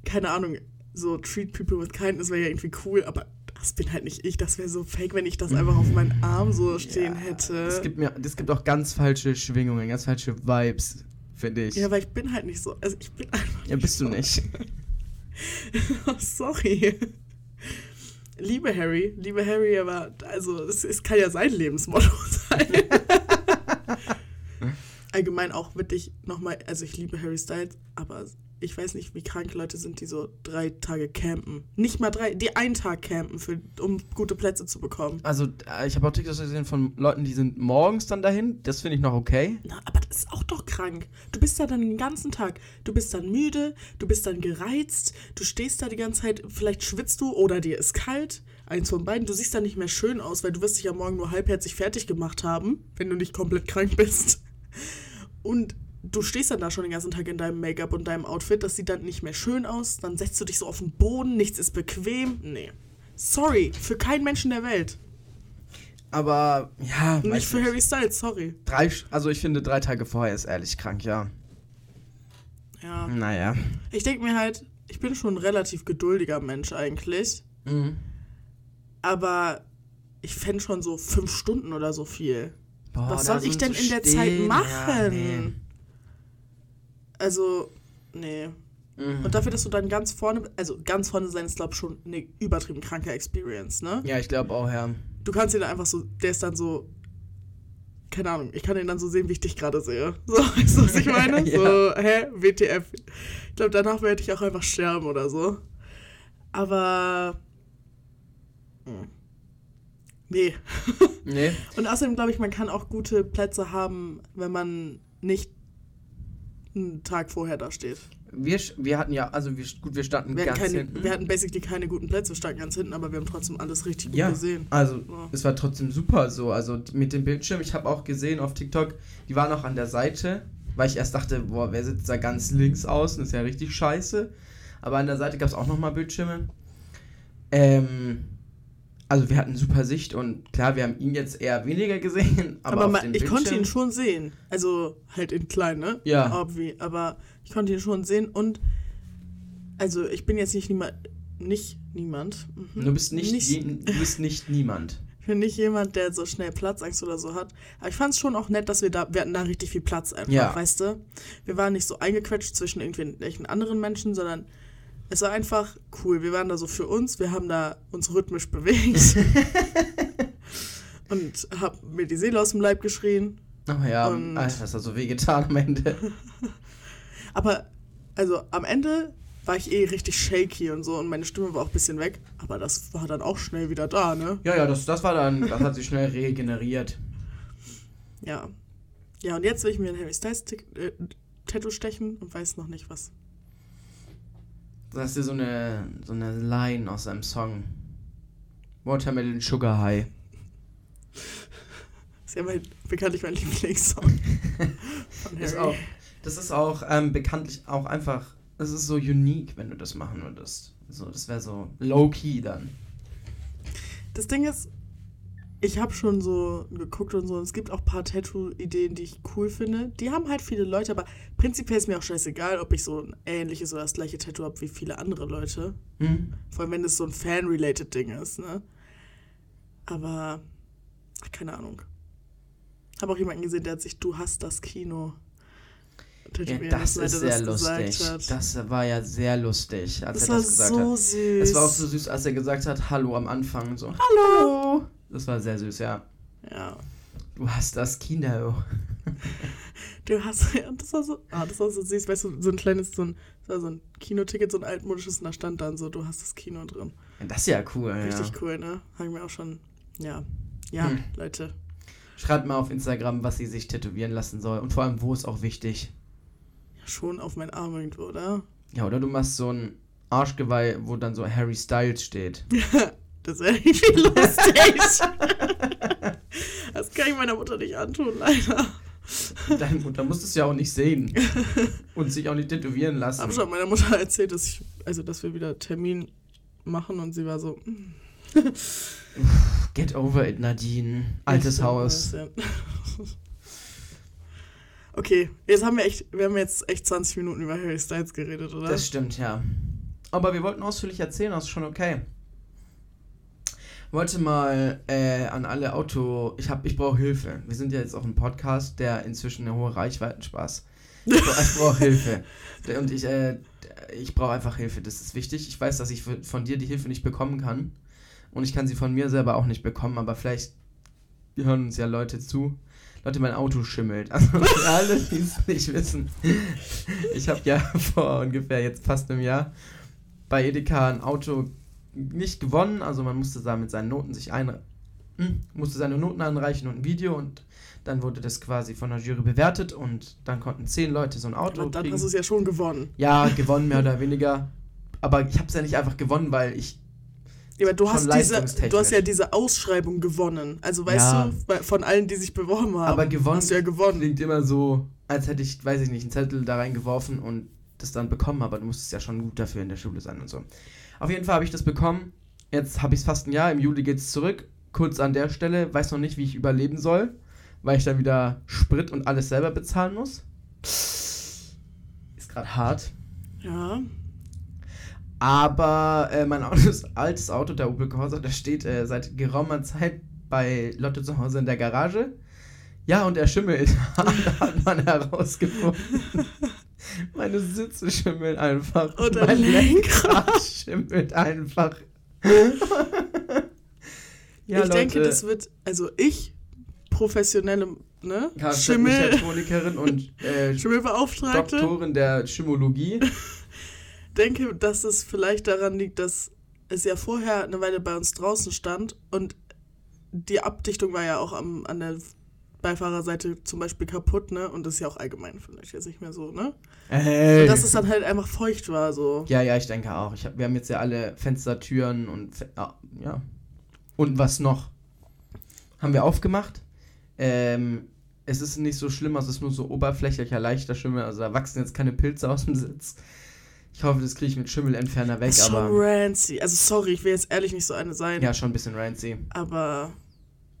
Speaker 3: keine Ahnung, so treat people with kindness wäre ja irgendwie cool, aber das bin halt nicht ich. Das wäre so fake, wenn ich das einfach auf meinen Arm so stehen hätte.
Speaker 2: Es gibt, mir, das gibt auch ganz falsche Schwingungen, ganz falsche Vibes, finde ich.
Speaker 3: ja, weil ich bin halt nicht so. Also ich bin einfach.
Speaker 2: Ja, bist du nicht.
Speaker 3: Oh, sorry. Liebe Harry, liebe Harry, aber also es, es kann ja sein Lebensmotto sein. Allgemein auch wirklich nochmal, also ich liebe Harry Styles, aber ich weiß nicht, wie krank Leute sind, die so drei Tage campen. Nicht mal drei, die einen Tag campen, für, um gute Plätze zu bekommen.
Speaker 2: Also, äh, ich habe auch TikToks gesehen von Leuten, die sind morgens dann dahin. Das finde ich noch okay.
Speaker 3: Na, aber das ist auch doch krank. Du bist da dann den ganzen Tag. Du bist dann müde, du bist dann gereizt, du stehst da die ganze Zeit, vielleicht schwitzt du oder dir ist kalt. Eins von beiden. Du siehst dann nicht mehr schön aus, weil du wirst dich ja morgen nur halbherzig fertig gemacht haben, wenn du nicht komplett krank bist. Und du stehst dann da schon den ganzen Tag in deinem Make-up und deinem Outfit. Das sieht dann nicht mehr schön aus. Dann setzt du dich so auf den Boden, nichts ist bequem. Nee. Sorry, für keinen Menschen der Welt.
Speaker 2: Aber, ja,
Speaker 3: Nicht für Harry Styles, sorry.
Speaker 2: Drei, also, ich finde, drei Tage vorher ist ehrlich krank, ja.
Speaker 3: Ja.
Speaker 2: Naja.
Speaker 3: Ich denke mir halt, ich bin schon ein relativ geduldiger Mensch eigentlich.
Speaker 2: Mhm.
Speaker 3: Aber ich fände schon so fünf Stunden oder so viel.
Speaker 2: Boah,
Speaker 3: Was soll ich
Speaker 2: so
Speaker 3: denn
Speaker 2: zu
Speaker 3: in der Zeit
Speaker 2: ja,
Speaker 3: machen?
Speaker 2: nee.
Speaker 3: Also, nee.
Speaker 2: Mhm.
Speaker 3: Und dafür, dass du dann ganz vorne, also ganz vorne sein, ist, glaube ich, schon eine übertrieben kranke Experience, ne?
Speaker 2: Ja, ich glaube auch, ja.
Speaker 3: Du kannst ihn dann einfach so, der ist dann so, keine Ahnung, ich kann ihn dann so sehen, wie ich dich gerade sehe. So, weißt du, was ich meine?
Speaker 2: Ja.
Speaker 3: So, hä, WTF. Ich glaube, danach werde ich auch einfach sterben oder so. Aber, hm. nee.
Speaker 2: Nee.
Speaker 3: Und außerdem glaube ich, man kann auch gute Plätze haben, wenn man nicht einen Tag vorher da steht.
Speaker 2: Wir, wir hatten ja, also wir, gut, wir standen
Speaker 3: Wir hatten,
Speaker 2: ganz
Speaker 3: keine,
Speaker 2: hinten.
Speaker 3: wir hatten basically keine guten Plätze, wir standen ganz hinten, aber wir haben trotzdem alles richtig gut
Speaker 2: ja,
Speaker 3: gesehen.
Speaker 2: also
Speaker 3: Ja.
Speaker 2: es war trotzdem super so. Also mit dem Bildschirm, ich habe auch gesehen auf TikTok, die waren auch an der Seite, weil ich erst dachte, boah, wer sitzt da ganz links außen, ist ja richtig scheiße. Aber an der Seite gab es auch nochmal Bildschirme. Ähm, also wir hatten super Sicht und klar, wir haben ihn jetzt eher weniger gesehen, aber,
Speaker 3: Aber,
Speaker 2: auf
Speaker 3: ma-
Speaker 2: den
Speaker 3: ich konnte ihn schon sehen. Also halt in klein, ne?
Speaker 2: Ja.
Speaker 3: Obvi. Aber ich konnte ihn schon sehen und also ich bin jetzt nicht niemand. Nicht niemand. Mhm.
Speaker 2: Du bist nicht,
Speaker 3: nicht
Speaker 2: je, du bist nicht niemand.
Speaker 3: Ich bin nicht jemand, der so schnell Platzangst oder so hat. Aber ich fand es schon auch nett, dass wir da, wir hatten da richtig viel Platz einfach,
Speaker 2: Ja.
Speaker 3: weißt du? Wir waren nicht so eingequetscht zwischen irgendwelchen anderen Menschen, sondern es war einfach cool. Wir waren da so für uns, wir haben da uns rhythmisch bewegt. und hab mir die Seele aus dem Leib geschrien.
Speaker 2: Oh ja,
Speaker 3: Und-
Speaker 2: Alter, das hat so wehgetan am Ende.
Speaker 3: Aber, also am Ende war ich eh richtig shaky und so und meine Stimme war auch ein bisschen weg. Aber das war dann auch schnell wieder da, ne?
Speaker 2: Ja, ja, das, das war dann, das hat sich schnell regeneriert.
Speaker 3: Ja. Ja, und jetzt will ich mir ein Harry Styles äh, Tattoo stechen und weiß noch nicht was.
Speaker 2: Das ist ja so eine, so eine Line aus einem Song. Watermelon Sugar High.
Speaker 3: ist ja mein, bekanntlich mein Lieblingssong.
Speaker 2: Ist auch, das ist auch ähm, bekanntlich auch einfach, das ist so unique, wenn du das machen würdest. So, das wäre so low-key dann.
Speaker 3: Das Ding ist, ich habe schon so geguckt und so, und es gibt auch ein paar Tattoo-Ideen, die ich cool finde. Die haben halt viele Leute, aber prinzipiell ist mir auch scheißegal, ob ich so ein ähnliches oder das gleiche Tattoo habe wie viele andere Leute.
Speaker 2: Hm?
Speaker 3: Vor allem, wenn es so ein Fan-related Ding ist, ne? Aber, keine Ahnung. Habe auch jemanden gesehen, der hat sich Du hast das Kino
Speaker 2: Ja, das ist sehr
Speaker 3: gesagt
Speaker 2: lustig. Das war ja sehr lustig, als
Speaker 3: das
Speaker 2: er das gesagt
Speaker 3: so
Speaker 2: hat.
Speaker 3: süß.
Speaker 2: Es war auch so süß, als er gesagt hat, Hallo am Anfang. So, Hallo! Das war sehr süß, ja.
Speaker 3: Ja.
Speaker 2: Du hast das Kino.
Speaker 3: Du hast, ja, das war so, ah, das war so süß, weißt du, so ein kleines, so ein, so ein Kinoticket, so ein altmodisches, und da stand dann so, du hast das Kino drin.
Speaker 2: Ja, Das ist ja cool,
Speaker 3: Richtig
Speaker 2: ja.
Speaker 3: cool, ne? Haben wir auch schon, ja. Ja,
Speaker 2: Hm.
Speaker 3: Leute.
Speaker 2: Schreibt mal auf Instagram, was sie sich tätowieren lassen soll. Und vor allem, wo ist auch wichtig.
Speaker 3: Schon auf meinen Arm irgendwo, oder?
Speaker 2: Ja, oder du machst so ein Arschgeweih, wo dann so Harry Styles steht.
Speaker 3: Das wäre irgendwie lustig. das kann ich meiner Mutter nicht antun, leider.
Speaker 2: Deine Mutter muss es ja auch nicht sehen. Und sich auch nicht tätowieren lassen.
Speaker 3: Ich habe schon meiner Mutter erzählt, dass, ich, also, dass wir wieder Termin machen und sie war so. "Mm,
Speaker 2: Get over it, Nadine. Altes
Speaker 3: echt,
Speaker 2: Haus.
Speaker 3: Okay, jetzt haben wir echt, wir haben jetzt echt 20 Minuten über Harry Styles geredet, oder?
Speaker 2: Das stimmt, ja. Aber wir wollten ausführlich erzählen, das ist schon okay. Wollte mal äh, an alle Auto. Ich hab, ich brauche Hilfe. Wir sind ja jetzt auch ein Podcast, der inzwischen eine hohe Reichweiten Spaß. Ich brauche brauch Hilfe. Und ich, äh, ich brauche einfach Hilfe. Das ist wichtig. Ich weiß, dass ich von dir die Hilfe nicht bekommen kann. Und ich kann sie von mir selber auch nicht bekommen, aber vielleicht hören uns ja Leute zu. Leute, mein Auto schimmelt. Also für alle, die es nicht wissen. Ich habe ja vor ungefähr jetzt fast einem Jahr bei Edeka ein Auto nicht gewonnen. Also man musste da mit seinen Noten sich ein hm, musste seine Noten anreichen und ein Video und dann wurde das quasi von der Jury bewertet und dann konnten zehn Leute so ein Auto
Speaker 3: Und dann
Speaker 2: kriegen.
Speaker 3: hast du es ja schon gewonnen.
Speaker 2: Ja, gewonnen mehr oder weniger. Aber ich habe es ja nicht einfach gewonnen, weil ich
Speaker 3: Ja, aber du hast, diese, du hast ja diese Ausschreibung gewonnen. Also weißt
Speaker 2: Ja.
Speaker 3: du, von allen, die sich beworben haben,
Speaker 2: Aber gewonnen
Speaker 3: hast du ja gewonnen.
Speaker 2: klingt immer so, als hätte ich, weiß ich nicht, einen Zettel da reingeworfen und das dann bekommen, aber du musstest ja schon gut dafür in der Schule sein und so. Auf jeden Fall habe ich das bekommen. Jetzt habe ich es fast ein Jahr. Im Juli geht es zurück. Kurz an der Stelle, weiß noch nicht, wie ich überleben soll, weil ich dann wieder Sprit und alles selber bezahlen muss. Ist gerade hart.
Speaker 3: Ja.
Speaker 2: Aber äh, mein Auto altes Auto, der Opel Corsa, der steht äh, seit geraumer Zeit bei Lotte zu Hause in der Garage. Ja, und er schimmelt, hat man herausgefunden. Meine Sitze schimmeln einfach.
Speaker 3: Dein
Speaker 2: mein
Speaker 3: Lenkrad.
Speaker 2: schimmelt einfach.
Speaker 3: ich denke, das wird, also ich, professionelle, ne? Schimmel,
Speaker 2: Kfz-Mechatronikerin und äh,
Speaker 3: Schimmelbeauftragte,
Speaker 2: Doktorin der Chimologie.
Speaker 3: denke, dass es vielleicht daran liegt, dass es ja vorher eine Weile bei uns draußen stand und die Abdichtung war ja auch am, an der Beifahrerseite zum Beispiel kaputt, ne? Und das ist ja auch allgemein vielleicht jetzt nicht mehr so, ne?
Speaker 2: Ey.
Speaker 3: Und dass es dann halt einfach feucht war, so.
Speaker 2: Ja, ja, ich denke auch. Ich hab, wir haben jetzt ja alle Fenster, Türen und ah, ja. Und was noch? Haben wir aufgemacht. Ähm, es ist nicht so schlimm, also es ist nur so oberflächlicher, leichter Schimmel. Also da wachsen jetzt keine Pilze aus dem Sitz. Ich hoffe, das kriege ich mit Schimmelentferner weg,
Speaker 3: Das ist schon
Speaker 2: aber.
Speaker 3: rancy. Also sorry, ich will jetzt ehrlich nicht so eine sein,
Speaker 2: Ja, schon ein bisschen rancy.
Speaker 3: aber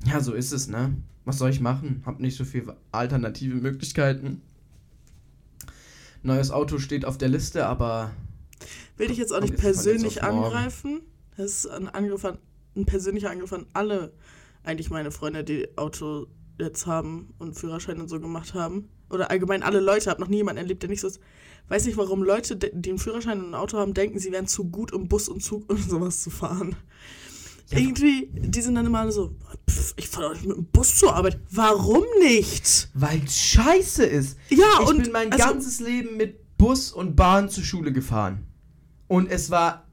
Speaker 2: Ja, so ist es, ne? Was soll ich machen? Hab nicht so viele alternative Möglichkeiten. Neues Auto steht auf der Liste, aber
Speaker 3: will dich jetzt auch nicht persönlich angreifen. Das ist ein Angriff an, ein persönlicher Angriff an alle, eigentlich meine Freunde, die Auto jetzt haben und Führerschein und so gemacht haben. Oder allgemein alle Leute, hab noch nie jemanden erlebt, der nicht so ist. Weiß nicht, warum Leute, die einen Führerschein und ein Auto haben, denken, sie wären zu gut, um Bus und Zug und sowas zu fahren. Irgendwie, die sind dann immer alle so, pff, ich fahre doch nicht mit dem Bus zur Arbeit. Warum nicht?
Speaker 2: weil scheiße ist.
Speaker 3: Ja,
Speaker 2: ich
Speaker 3: und
Speaker 2: bin mein
Speaker 3: also-
Speaker 2: ganzes Leben mit Bus und Bahn zur Schule gefahren. Und es war,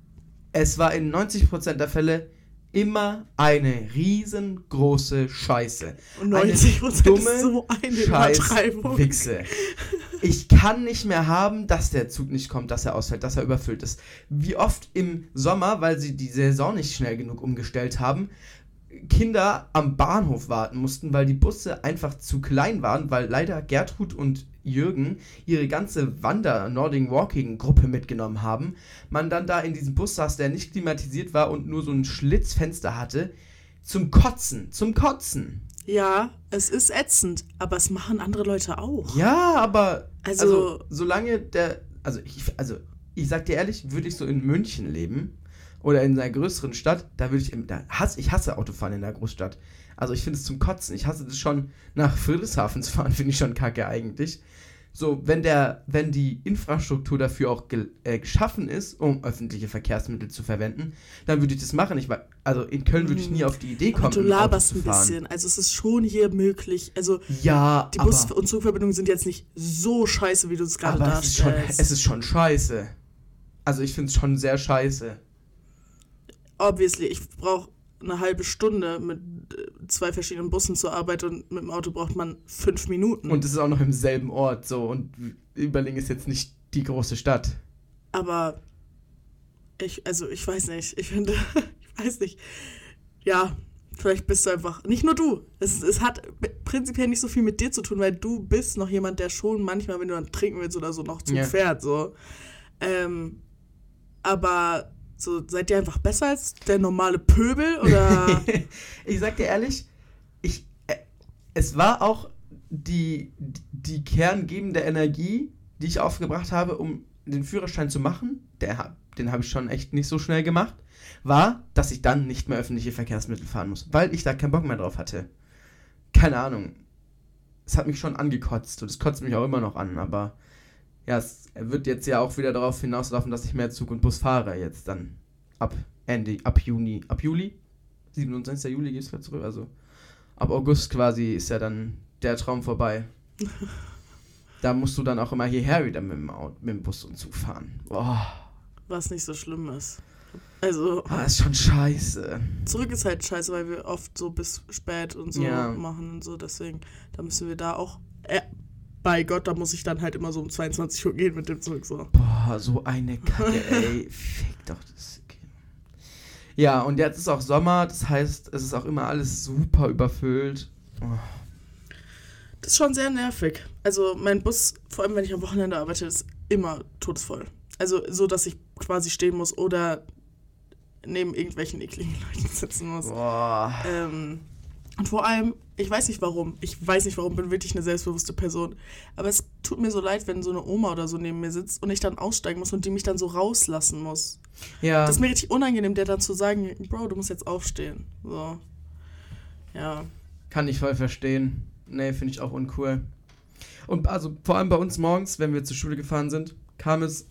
Speaker 2: es war in 90% der Fälle immer eine riesengroße Scheiße.
Speaker 3: Und
Speaker 2: Eine
Speaker 3: 90% ist
Speaker 2: dumme
Speaker 3: so eine
Speaker 2: Scheiß
Speaker 3: Übertreibung.
Speaker 2: Wichse. Ich kann nicht mehr haben, dass der Zug nicht kommt, dass er ausfällt, dass er überfüllt ist. Wie oft im Sommer, weil sie die Saison nicht schnell genug umgestellt haben, Kinder am Bahnhof warten mussten, weil die Busse einfach zu klein waren, weil leider Gertrud und Jürgen ihre ganze Wander-Nordic-Walking-Gruppe mitgenommen haben. Man dann da in diesem Bus saß, der nicht klimatisiert war und nur so ein Schlitzfenster hatte. Zum Kotzen, zum Kotzen.
Speaker 3: Ja, es ist ätzend, aber es machen andere Leute auch.
Speaker 2: Ja, aber
Speaker 3: Also-
Speaker 2: also, solange der, also ich, also ich sag dir ehrlich, würde ich so in München leben oder in einer größeren Stadt, da würde ich, da hasse, ich hasse Autofahren in der Großstadt. Also ich finde es zum Kotzen. Ich hasse das schon, nach Friedrichshafen zu fahren, finde ich schon kacke eigentlich. So, wenn der, wenn die Infrastruktur dafür auch ge äh, geschaffen ist, um öffentliche Verkehrsmittel zu verwenden, dann würde ich das machen. Ich, war- also in Köln würde ich nie auf die Idee kommen,
Speaker 3: Aber du laberst ein bisschen. Also es ist schon hier möglich. Also
Speaker 2: Ja,
Speaker 3: die Bus- und Zugverbindungen sind jetzt nicht so scheiße, wie du es gerade
Speaker 2: aber es ist, schon,
Speaker 3: darstellst.
Speaker 2: es ist schon scheiße. Also ich finde es schon sehr scheiße.
Speaker 3: Obviously, ich brauche eine halbe Stunde mit äh, zwei verschiedenen Bussen zur Arbeit und mit dem Auto braucht man fünf Minuten.
Speaker 2: Und es ist auch noch im selben Ort so und Überling ist jetzt nicht die große Stadt.
Speaker 3: aber ich, also ich weiß nicht. Ich finde, ich weiß nicht. Ja, vielleicht bist du einfach, nicht nur du, es, es hat prinzipiell nicht so viel mit dir zu tun, weil du bist noch jemand, der schon manchmal, wenn du dann trinken willst oder so, noch Zug
Speaker 2: Ja.
Speaker 3: fährt, so. Ähm, aber so, seid ihr einfach besser als der normale Pöbel oder?
Speaker 2: ich sag dir ehrlich, ich, äh, es war auch die, die kerngebende Energie, die ich aufgebracht habe, um den Führerschein zu machen, der, den habe ich schon echt nicht so schnell gemacht, war, dass ich dann nicht mehr öffentliche Verkehrsmittel fahren muss, weil ich da keinen Bock mehr drauf hatte. Keine Ahnung. Es hat mich schon angekotzt und es kotzt mich auch immer noch an, aber ja, es wird jetzt ja auch wieder darauf hinauslaufen, dass ich mehr Zug und Bus fahre jetzt dann ab Ende, ab Juni, ab Juli, 27. Juli geht's wieder zurück, also ab August quasi ist ja dann der Traum vorbei. da musst du dann auch immer hierher wieder mit dem, Auto, mit dem Bus und Zug fahren. Boah,
Speaker 3: Was nicht so schlimm ist. Also,
Speaker 2: ah, ist schon scheiße.
Speaker 3: zurück ist halt scheiße, weil wir oft so bis spät und so
Speaker 2: Ja.
Speaker 3: machen und so. Deswegen, da müssen wir da auch. Bei Gott, da muss ich dann halt immer so um 22 Uhr gehen mit dem Zurück. So.
Speaker 2: Boah, so eine Kacke, ey. Fick doch das. Kind. Ja, und jetzt ist auch Sommer, das heißt, es ist auch immer alles super überfüllt. Oh.
Speaker 3: Das ist schon sehr nervig. Also, mein Bus, vor allem wenn ich am Wochenende arbeite, ist immer todesvoll. Also, so, dass ich quasi stehen muss oder neben irgendwelchen ekligen Leuten sitzen muss.
Speaker 2: Boah.
Speaker 3: Ähm, und vor allem, ich weiß nicht warum. Ich weiß nicht warum, bin wirklich eine selbstbewusste Person. Aber es tut mir so leid, wenn so eine Oma oder so neben mir sitzt und ich dann aussteigen muss und die mich dann so rauslassen muss.
Speaker 2: Ja.
Speaker 3: Das ist mir richtig unangenehm, der dann zu sagen, Bro, du musst jetzt aufstehen. So. Ja.
Speaker 2: Kann ich voll verstehen. Nee, finde ich auch uncool. Und also vor allem bei uns morgens, wenn wir zur Schule gefahren sind, kam es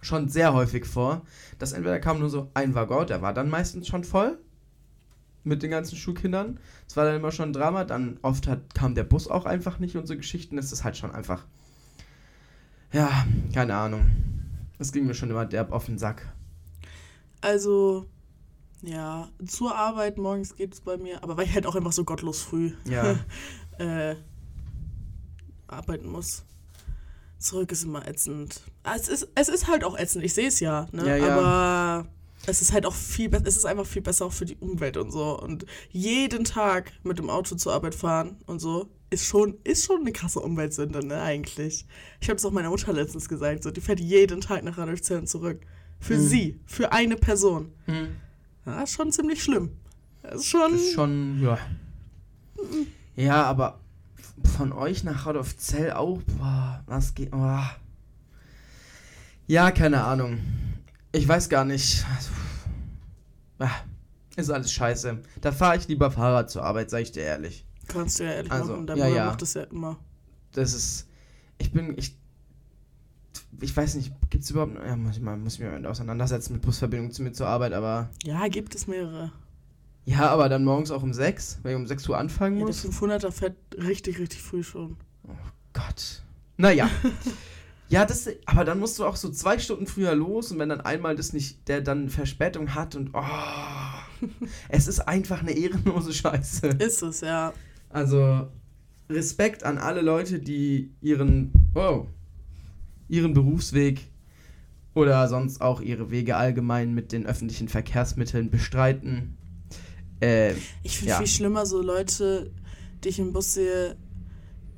Speaker 2: schon sehr häufig vor, dass entweder kam nur so ein Waggon, der war dann meistens schon voll mit den ganzen Schulkindern. Das war dann immer schon ein Drama. Dann oft hat, kam der Bus auch einfach nicht und so Geschichten. Das ist halt schon einfach. Ja, keine Ahnung. Das ging mir schon immer derb auf den Sack.
Speaker 3: Also, ja, zur Arbeit morgens geht es bei mir, aber weil ich halt auch einfach so gottlos früh
Speaker 2: Ja.
Speaker 3: äh, arbeiten muss. Zurück ist immer ätzend. Ah, Es ist, es ist halt auch ätzend, ich sehe es ja, ne?
Speaker 2: Ja, ja.
Speaker 3: Aber es ist halt auch viel besser, es ist einfach viel besser auch für die Umwelt und so. Und jeden Tag mit dem Auto zur Arbeit fahren und so ist schon, ist schon eine krasse Umweltsünde, ne, eigentlich. Ich habe das auch meiner Mutter letztens gesagt, so, die fährt jeden Tag nach Radolfzell zurück. Für
Speaker 2: Mhm.
Speaker 3: sie, für eine Person.
Speaker 2: Hm.
Speaker 3: Ja, ist schon ziemlich schlimm. Das ist schon.
Speaker 2: Das ist schon, ja. Ja, aber von euch nach Radolfzell auch, boah, was geht, boah. Ja, keine Ahnung. Ich weiß gar nicht. Ah, Ist alles scheiße. Da fahre ich lieber Fahrrad zur Arbeit, sag ich dir ehrlich.
Speaker 3: Kannst du ja ehrlich
Speaker 2: Also,
Speaker 3: machen. Dein
Speaker 2: ja,
Speaker 3: Bruder
Speaker 2: ja.
Speaker 3: macht das ja immer.
Speaker 2: Das ist. Ich bin. Ich. Ich weiß nicht, gibt es überhaupt. Ja, muss ich, mal, muss ich mich mal auseinandersetzen mit Busverbindung zu mir zur Arbeit, aber.
Speaker 3: Ja, gibt es mehrere.
Speaker 2: Ja, aber dann morgens auch um 6, weil ich um 6 Uhr anfangen
Speaker 3: Ja, der
Speaker 2: muss.
Speaker 3: 500er fährt richtig, richtig früh schon.
Speaker 2: Gott. Naja. ja, das, aber dann musst du auch so zwei Stunden früher los und wenn dann einmal das nicht, der dann Verspätung hat und oh, es ist einfach eine ehrenlose Scheiße.
Speaker 3: Ist es, ja.
Speaker 2: Also Respekt an alle Leute, die ihren, oh, ihren Berufsweg oder sonst auch ihre Wege allgemein mit den öffentlichen Verkehrsmitteln bestreiten. Äh,
Speaker 3: Ich finde
Speaker 2: Ja.
Speaker 3: viel schlimmer so Leute, die ich im Bus sehe,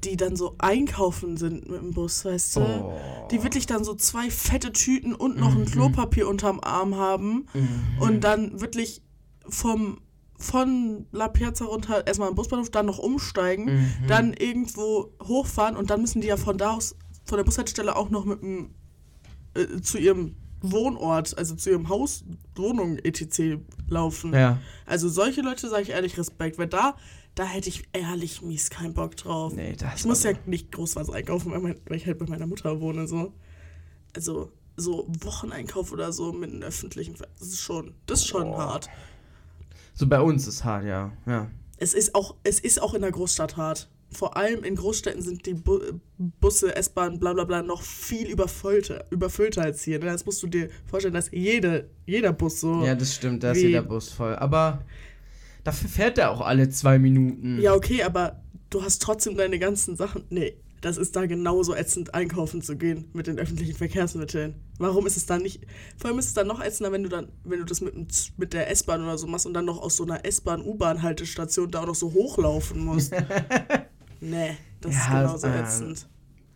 Speaker 3: die dann so einkaufen sind mit dem Bus, weißt du?
Speaker 2: oh.
Speaker 3: Die wirklich dann so zwei fette Tüten und noch ein
Speaker 2: Mhm.
Speaker 3: Klopapier unterm Arm haben
Speaker 2: Mhm.
Speaker 3: und dann wirklich vom von La Piazza runter erstmal im Busbahnhof, dann noch umsteigen,
Speaker 2: Mhm.
Speaker 3: dann irgendwo hochfahren und dann müssen die ja von da aus, von der Bushaltestelle auch noch mit dem äh, zu ihrem Wohnort, also zu ihrem Haus, Wohnung etc. laufen.
Speaker 2: Ja.
Speaker 3: Also solche Leute sage ich ehrlich Respekt, weil da, da hätte ich ehrlich mies keinen Bock drauf.
Speaker 2: Nee, das
Speaker 3: Ich muss ja nicht groß was einkaufen, weil, mein, weil ich halt bei meiner Mutter wohne. So. Also so Wocheneinkauf oder so mit einem öffentlichen, das ist schon, das ist schon
Speaker 2: Boah.
Speaker 3: hart.
Speaker 2: So bei uns ist hart, ja. ja.
Speaker 3: Es ist auch, es ist auch in der Großstadt hart. Vor allem in Großstädten sind die Bu Busse, S-Bahn, bla bla bla noch viel überfüllter, überfüllter als hier. ne? Das musst du dir vorstellen, dass jede, jeder Bus so.
Speaker 2: Ja, das stimmt, da ist jeder Bus voll. Aber dafür fährt er auch alle zwei Minuten.
Speaker 3: Ja, okay, aber du hast trotzdem deine ganzen Sachen. Nee, das ist da genauso ätzend, einkaufen zu gehen mit den öffentlichen Verkehrsmitteln. Warum ist es dann nicht. Vor allem ist es dann noch ätzender, wenn du dann, wenn du das mit, mit der S-Bahn oder so machst und dann noch aus so einer S-Bahn, U-Bahn-Haltestation da auch noch so hochlaufen musst. nee, das
Speaker 2: Ja,
Speaker 3: ist genauso
Speaker 2: äh,
Speaker 3: ätzend.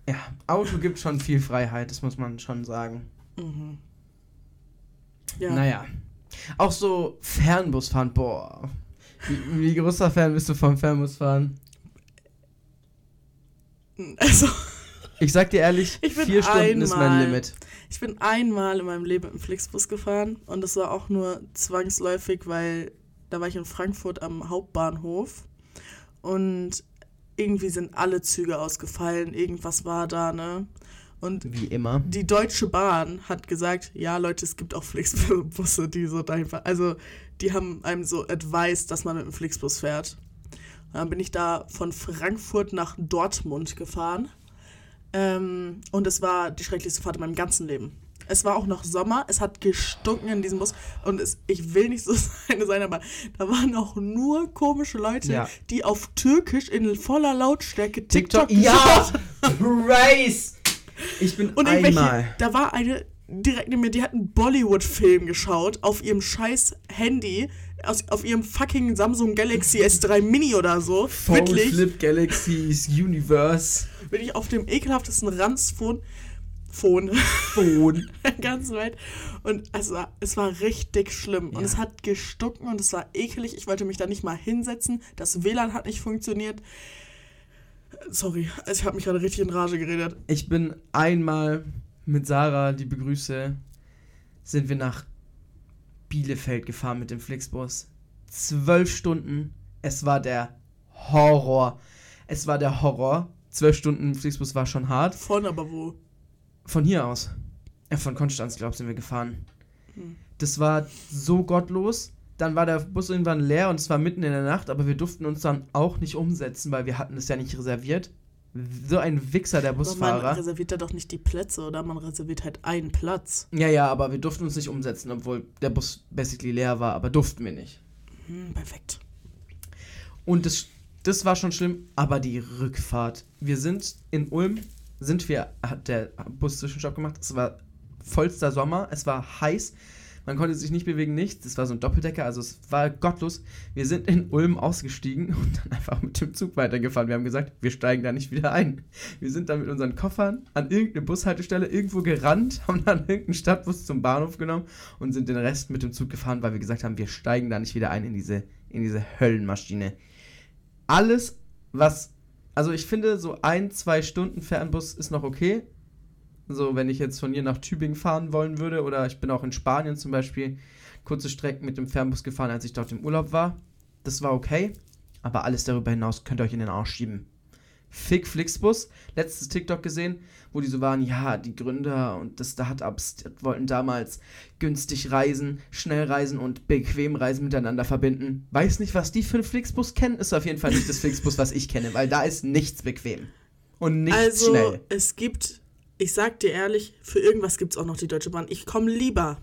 Speaker 2: Ja, Auto gibt schon viel Freiheit, das muss man schon sagen.
Speaker 3: Ja.
Speaker 2: Naja. Auch so Fernbusfahren, boah. Wie, wie großer Fan bist du vom Fernbusfahren?
Speaker 3: Also,
Speaker 2: Ich sag dir ehrlich,
Speaker 3: Ich bin
Speaker 2: vier Stunden ist mein
Speaker 3: einmal-
Speaker 2: Limit.
Speaker 3: ich bin einmal in meinem Leben mit dem Flixbus gefahren und das war auch nur zwangsläufig, weil da war ich in Frankfurt am Hauptbahnhof und irgendwie sind alle Züge ausgefallen, irgendwas war da, ne? Und
Speaker 2: Wie immer.
Speaker 3: die Deutsche Bahn hat gesagt, ja Leute, es gibt auch Flixbusse, die so einfach, also die haben einem so advised, dass man mit dem Flixbus fährt. Dann bin ich da von Frankfurt nach Dortmund gefahren ähm, und es war die schrecklichste Fahrt in meinem ganzen Leben. Es war auch noch Sommer, es hat gestunken in diesem Bus und es, ich will nicht so sein, sein, aber da waren auch nur komische Leute,
Speaker 2: Ja.
Speaker 3: die auf Türkisch in voller Lautstärke
Speaker 2: TikTok,
Speaker 3: TikTok,
Speaker 2: ja! Price! Ich bin
Speaker 3: Und irgendwelche,
Speaker 2: einmal.
Speaker 3: da war eine direkt neben mir, die hat einen Bollywood-Film geschaut auf ihrem scheiß Handy, aus, auf ihrem fucking Samsung Galaxy S3 Mini oder so.
Speaker 2: Phone
Speaker 3: Wirklich,
Speaker 2: Flip Galaxies Universe
Speaker 3: bin ich auf dem ekelhaftesten Ranzphone Phone
Speaker 2: Phone.
Speaker 3: der ganzen Welt. Und es war, es war richtig schlimm. Und
Speaker 2: Ja.
Speaker 3: es hat gestunken und es war ekelig. Ich wollte mich da nicht mal hinsetzen. Das WLAN hat nicht funktioniert. Sorry, also ich habe mich gerade richtig in Rage geredet.
Speaker 2: Ich bin einmal mit Sarah, die begrüße, sind wir nach Bielefeld gefahren mit dem Flixbus. Zwölf Stunden. Es war der Horror. Es war der Horror. Zwölf Stunden Flixbus war schon hart.
Speaker 3: Von aber wo?
Speaker 2: Von hier aus. Ja, von Konstanz, glaube ich, sind wir gefahren.
Speaker 3: Hm.
Speaker 2: Das war so gottlos. Dann war der Bus irgendwann leer und es war mitten in der Nacht, aber wir durften uns dann auch nicht umsetzen, weil wir hatten es ja nicht reserviert. So ein Wichser, der
Speaker 3: Aber man
Speaker 2: Busfahrer.
Speaker 3: reserviert da doch nicht die Plätze, oder? Man reserviert halt einen Platz.
Speaker 2: Ja, ja, aber wir durften uns nicht umsetzen, obwohl der Bus basically leer war, aber durften wir nicht.
Speaker 3: Hm, perfekt.
Speaker 2: Und das, das war schon schlimm, aber die Rückfahrt. Wir sind in Ulm, sind wir, hat der Bus Zwischenstopp gemacht. Es war vollster Sommer, es war heiß, man konnte sich nicht bewegen, nichts. Es war so ein Doppeldecker, also es war gottlos. Wir sind in Ulm ausgestiegen und dann einfach mit dem Zug weitergefahren. Wir haben gesagt, wir steigen da nicht wieder ein. Wir sind dann mit unseren Koffern an irgendeine Bushaltestelle irgendwo gerannt, haben dann irgendeinen Stadtbus zum Bahnhof genommen und sind den Rest mit dem Zug gefahren, weil wir gesagt haben, wir steigen da nicht wieder ein in diese, in diese Höllenmaschine alles, was. Also ich finde, so ein, zwei Stunden Fernbus ist noch okay. So, wenn ich jetzt von hier nach Tübingen fahren wollen würde, oder ich bin auch in Spanien zum Beispiel kurze Strecken mit dem Fernbus gefahren, als ich dort im Urlaub war. Das war okay. Aber alles darüber hinaus könnt ihr euch in den Arsch schieben. Fick Flixbus, letztes TikTok gesehen, wo die so waren, ja, die Gründer und das Startups wollten damals günstig reisen, schnell reisen und bequem reisen miteinander verbinden. Weiß nicht, was die für einen Flixbus kennen, ist auf jeden Fall nicht das Flixbus, was ich kenne, weil da ist nichts bequem. Und nichts
Speaker 3: also,
Speaker 2: schnell.
Speaker 3: es gibt, ich sag dir ehrlich, für irgendwas gibt es auch noch die Deutsche Bahn. Ich komme lieber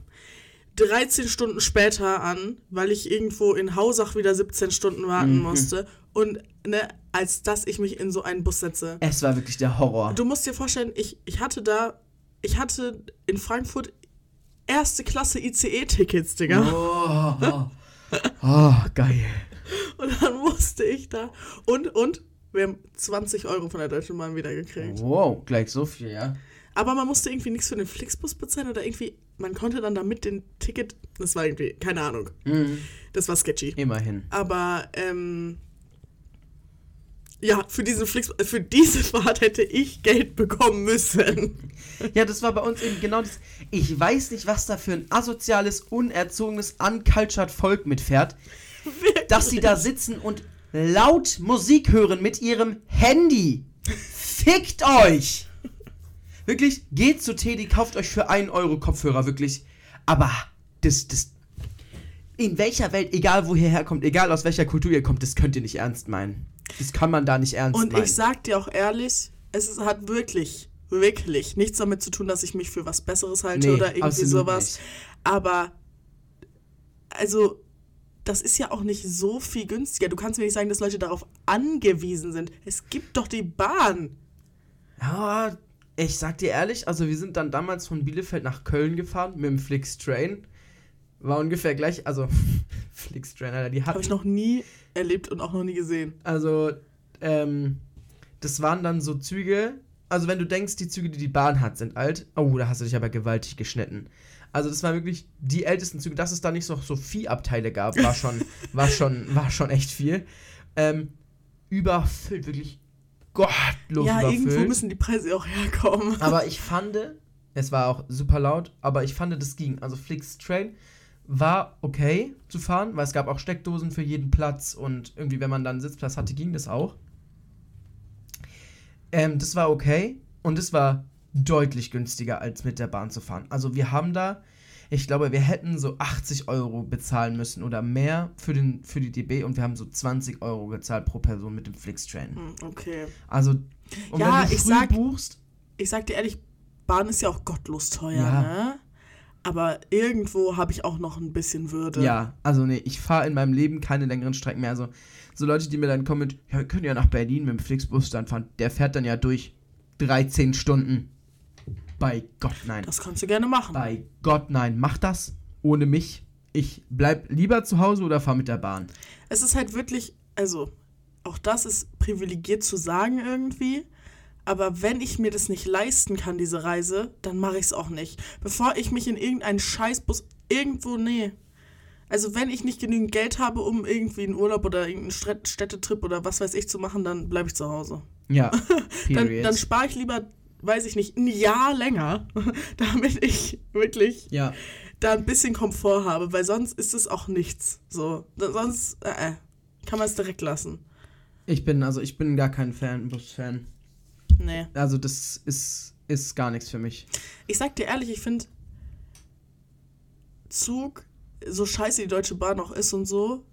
Speaker 3: 13 Stunden später an, weil ich irgendwo in Hausach wieder 17 Stunden warten
Speaker 2: Mhm.
Speaker 3: musste. Und, ne, als dass ich mich in so einen Bus setze.
Speaker 2: Es war wirklich der Horror.
Speaker 3: Du musst dir vorstellen, ich, ich hatte da, ich hatte in Frankfurt erste Klasse ICE-Tickets, Digga.
Speaker 2: Oh, oh, geil.
Speaker 3: Und dann musste ich da. Und, und, wir haben 20 Euro von der Deutschen Bahn wieder gekriegt.
Speaker 2: Wow, gleich so viel, ja.
Speaker 3: Aber man musste irgendwie nichts für den Flixbus bezahlen oder irgendwie, man konnte dann damit den Ticket, das war irgendwie, keine Ahnung,
Speaker 2: Mhm.
Speaker 3: das war sketchy.
Speaker 2: Immerhin.
Speaker 3: Aber, ähm, ja, für diesen Flix, für diese Fahrt hätte ich Geld bekommen müssen.
Speaker 2: Ja, das war bei uns eben genau das. Ich weiß nicht, was da für ein asoziales, unerzogenes, uncultured Volk mitfährt, dass sie da sitzen und laut Musik hören mit ihrem Handy. Fickt euch! Wirklich, geht zu Teddy, kauft euch für 1 Euro Kopfhörer, wirklich. Aber das, das. In welcher Welt, egal wo ihr herkommt, egal aus welcher Kultur ihr kommt, das könnt ihr nicht ernst meinen. Das kann man da nicht ernst
Speaker 3: Und
Speaker 2: meinen.
Speaker 3: ich sag dir auch ehrlich, es ist, hat wirklich, wirklich nichts damit zu tun, dass ich mich für was Besseres halte
Speaker 2: Nee,
Speaker 3: oder irgendwie sowas.
Speaker 2: nicht.
Speaker 3: Aber, also, das ist ja auch nicht so viel günstiger. Du kannst mir nicht sagen, dass Leute darauf angewiesen sind. Es gibt doch die Bahn.
Speaker 2: Ja, ich sag dir ehrlich, also wir sind dann damals von Bielefeld nach Köln gefahren mit dem Flix Train. War ungefähr gleich, also Flix Train, Alter, die
Speaker 3: Habe
Speaker 2: hatten.
Speaker 3: ich noch nie erlebt und auch noch nie gesehen.
Speaker 2: Also, ähm, das waren dann so Züge. Also, wenn du denkst, die Züge, die die Bahn hat, sind alt. Oh, da hast du dich aber gewaltig geschnitten. Also, das waren wirklich die ältesten Züge. Dass es da nicht noch so Viehabteile gab, war schon, war schon, war schon echt viel. Ähm, überfüllt, wirklich gottlos
Speaker 3: ja,
Speaker 2: überfüllt.
Speaker 3: irgendwo müssen die Preise auch herkommen.
Speaker 2: Aber ich fand, es war auch super laut, aber ich fand, das ging. Also Flix Train war okay zu fahren, weil es gab auch Steckdosen für jeden Platz und irgendwie, wenn man dann einen Sitzplatz hatte, ging das auch. Ähm, das war okay und es war deutlich günstiger, als mit der Bahn zu fahren. Also wir haben da, ich glaube, wir hätten so 80 Euro bezahlen müssen oder mehr für, den, für die DB und wir haben so 20 Euro gezahlt pro Person mit dem Flix Train.
Speaker 3: Hm, Okay.
Speaker 2: Also, und
Speaker 3: Ja,
Speaker 2: wenn du
Speaker 3: ich sag-
Speaker 2: buchst,
Speaker 3: Ich sag dir ehrlich, Bahn ist ja auch gottlos teuer,
Speaker 2: Ja.
Speaker 3: ne? Aber irgendwo habe ich auch noch ein bisschen Würde.
Speaker 2: Ja, also nee, ich fahre in meinem Leben keine längeren Strecken mehr. Also so Leute, die mir dann kommen mit, ja, wir können ja nach Berlin mit dem Flixbus dann fahren, der fährt dann ja durch 13 Stunden. Bei Gott nein.
Speaker 3: Das kannst du gerne machen.
Speaker 2: Bei Gott nein, mach das ohne mich. Ich bleib lieber zu Hause oder fahr mit der Bahn.
Speaker 3: Es ist halt wirklich, also, auch das ist privilegiert zu sagen irgendwie. Aber wenn ich mir das nicht leisten kann, diese Reise, dann mache ich es auch nicht. Bevor ich mich in irgendeinen Scheißbus irgendwo, nee. Also wenn ich nicht genügend Geld habe, um irgendwie einen Urlaub oder irgendeinen Städt- Städtetrip oder was weiß ich zu machen, dann bleibe ich zu Hause.
Speaker 2: Ja,
Speaker 3: Dann, dann spare ich lieber, weiß ich nicht, ein Jahr länger, damit ich wirklich
Speaker 2: ja,
Speaker 3: da ein bisschen Komfort habe, weil sonst ist es auch nichts. So, sonst äh, äh, kann man es direkt lassen.
Speaker 2: ich bin, also ich bin gar kein Fan, Bus-Fan.
Speaker 3: Nee.
Speaker 2: Also das ist, ist gar nichts für mich.
Speaker 3: Ich sag dir ehrlich, ich finde Zug, so scheiße die Deutsche Bahn auch ist und so,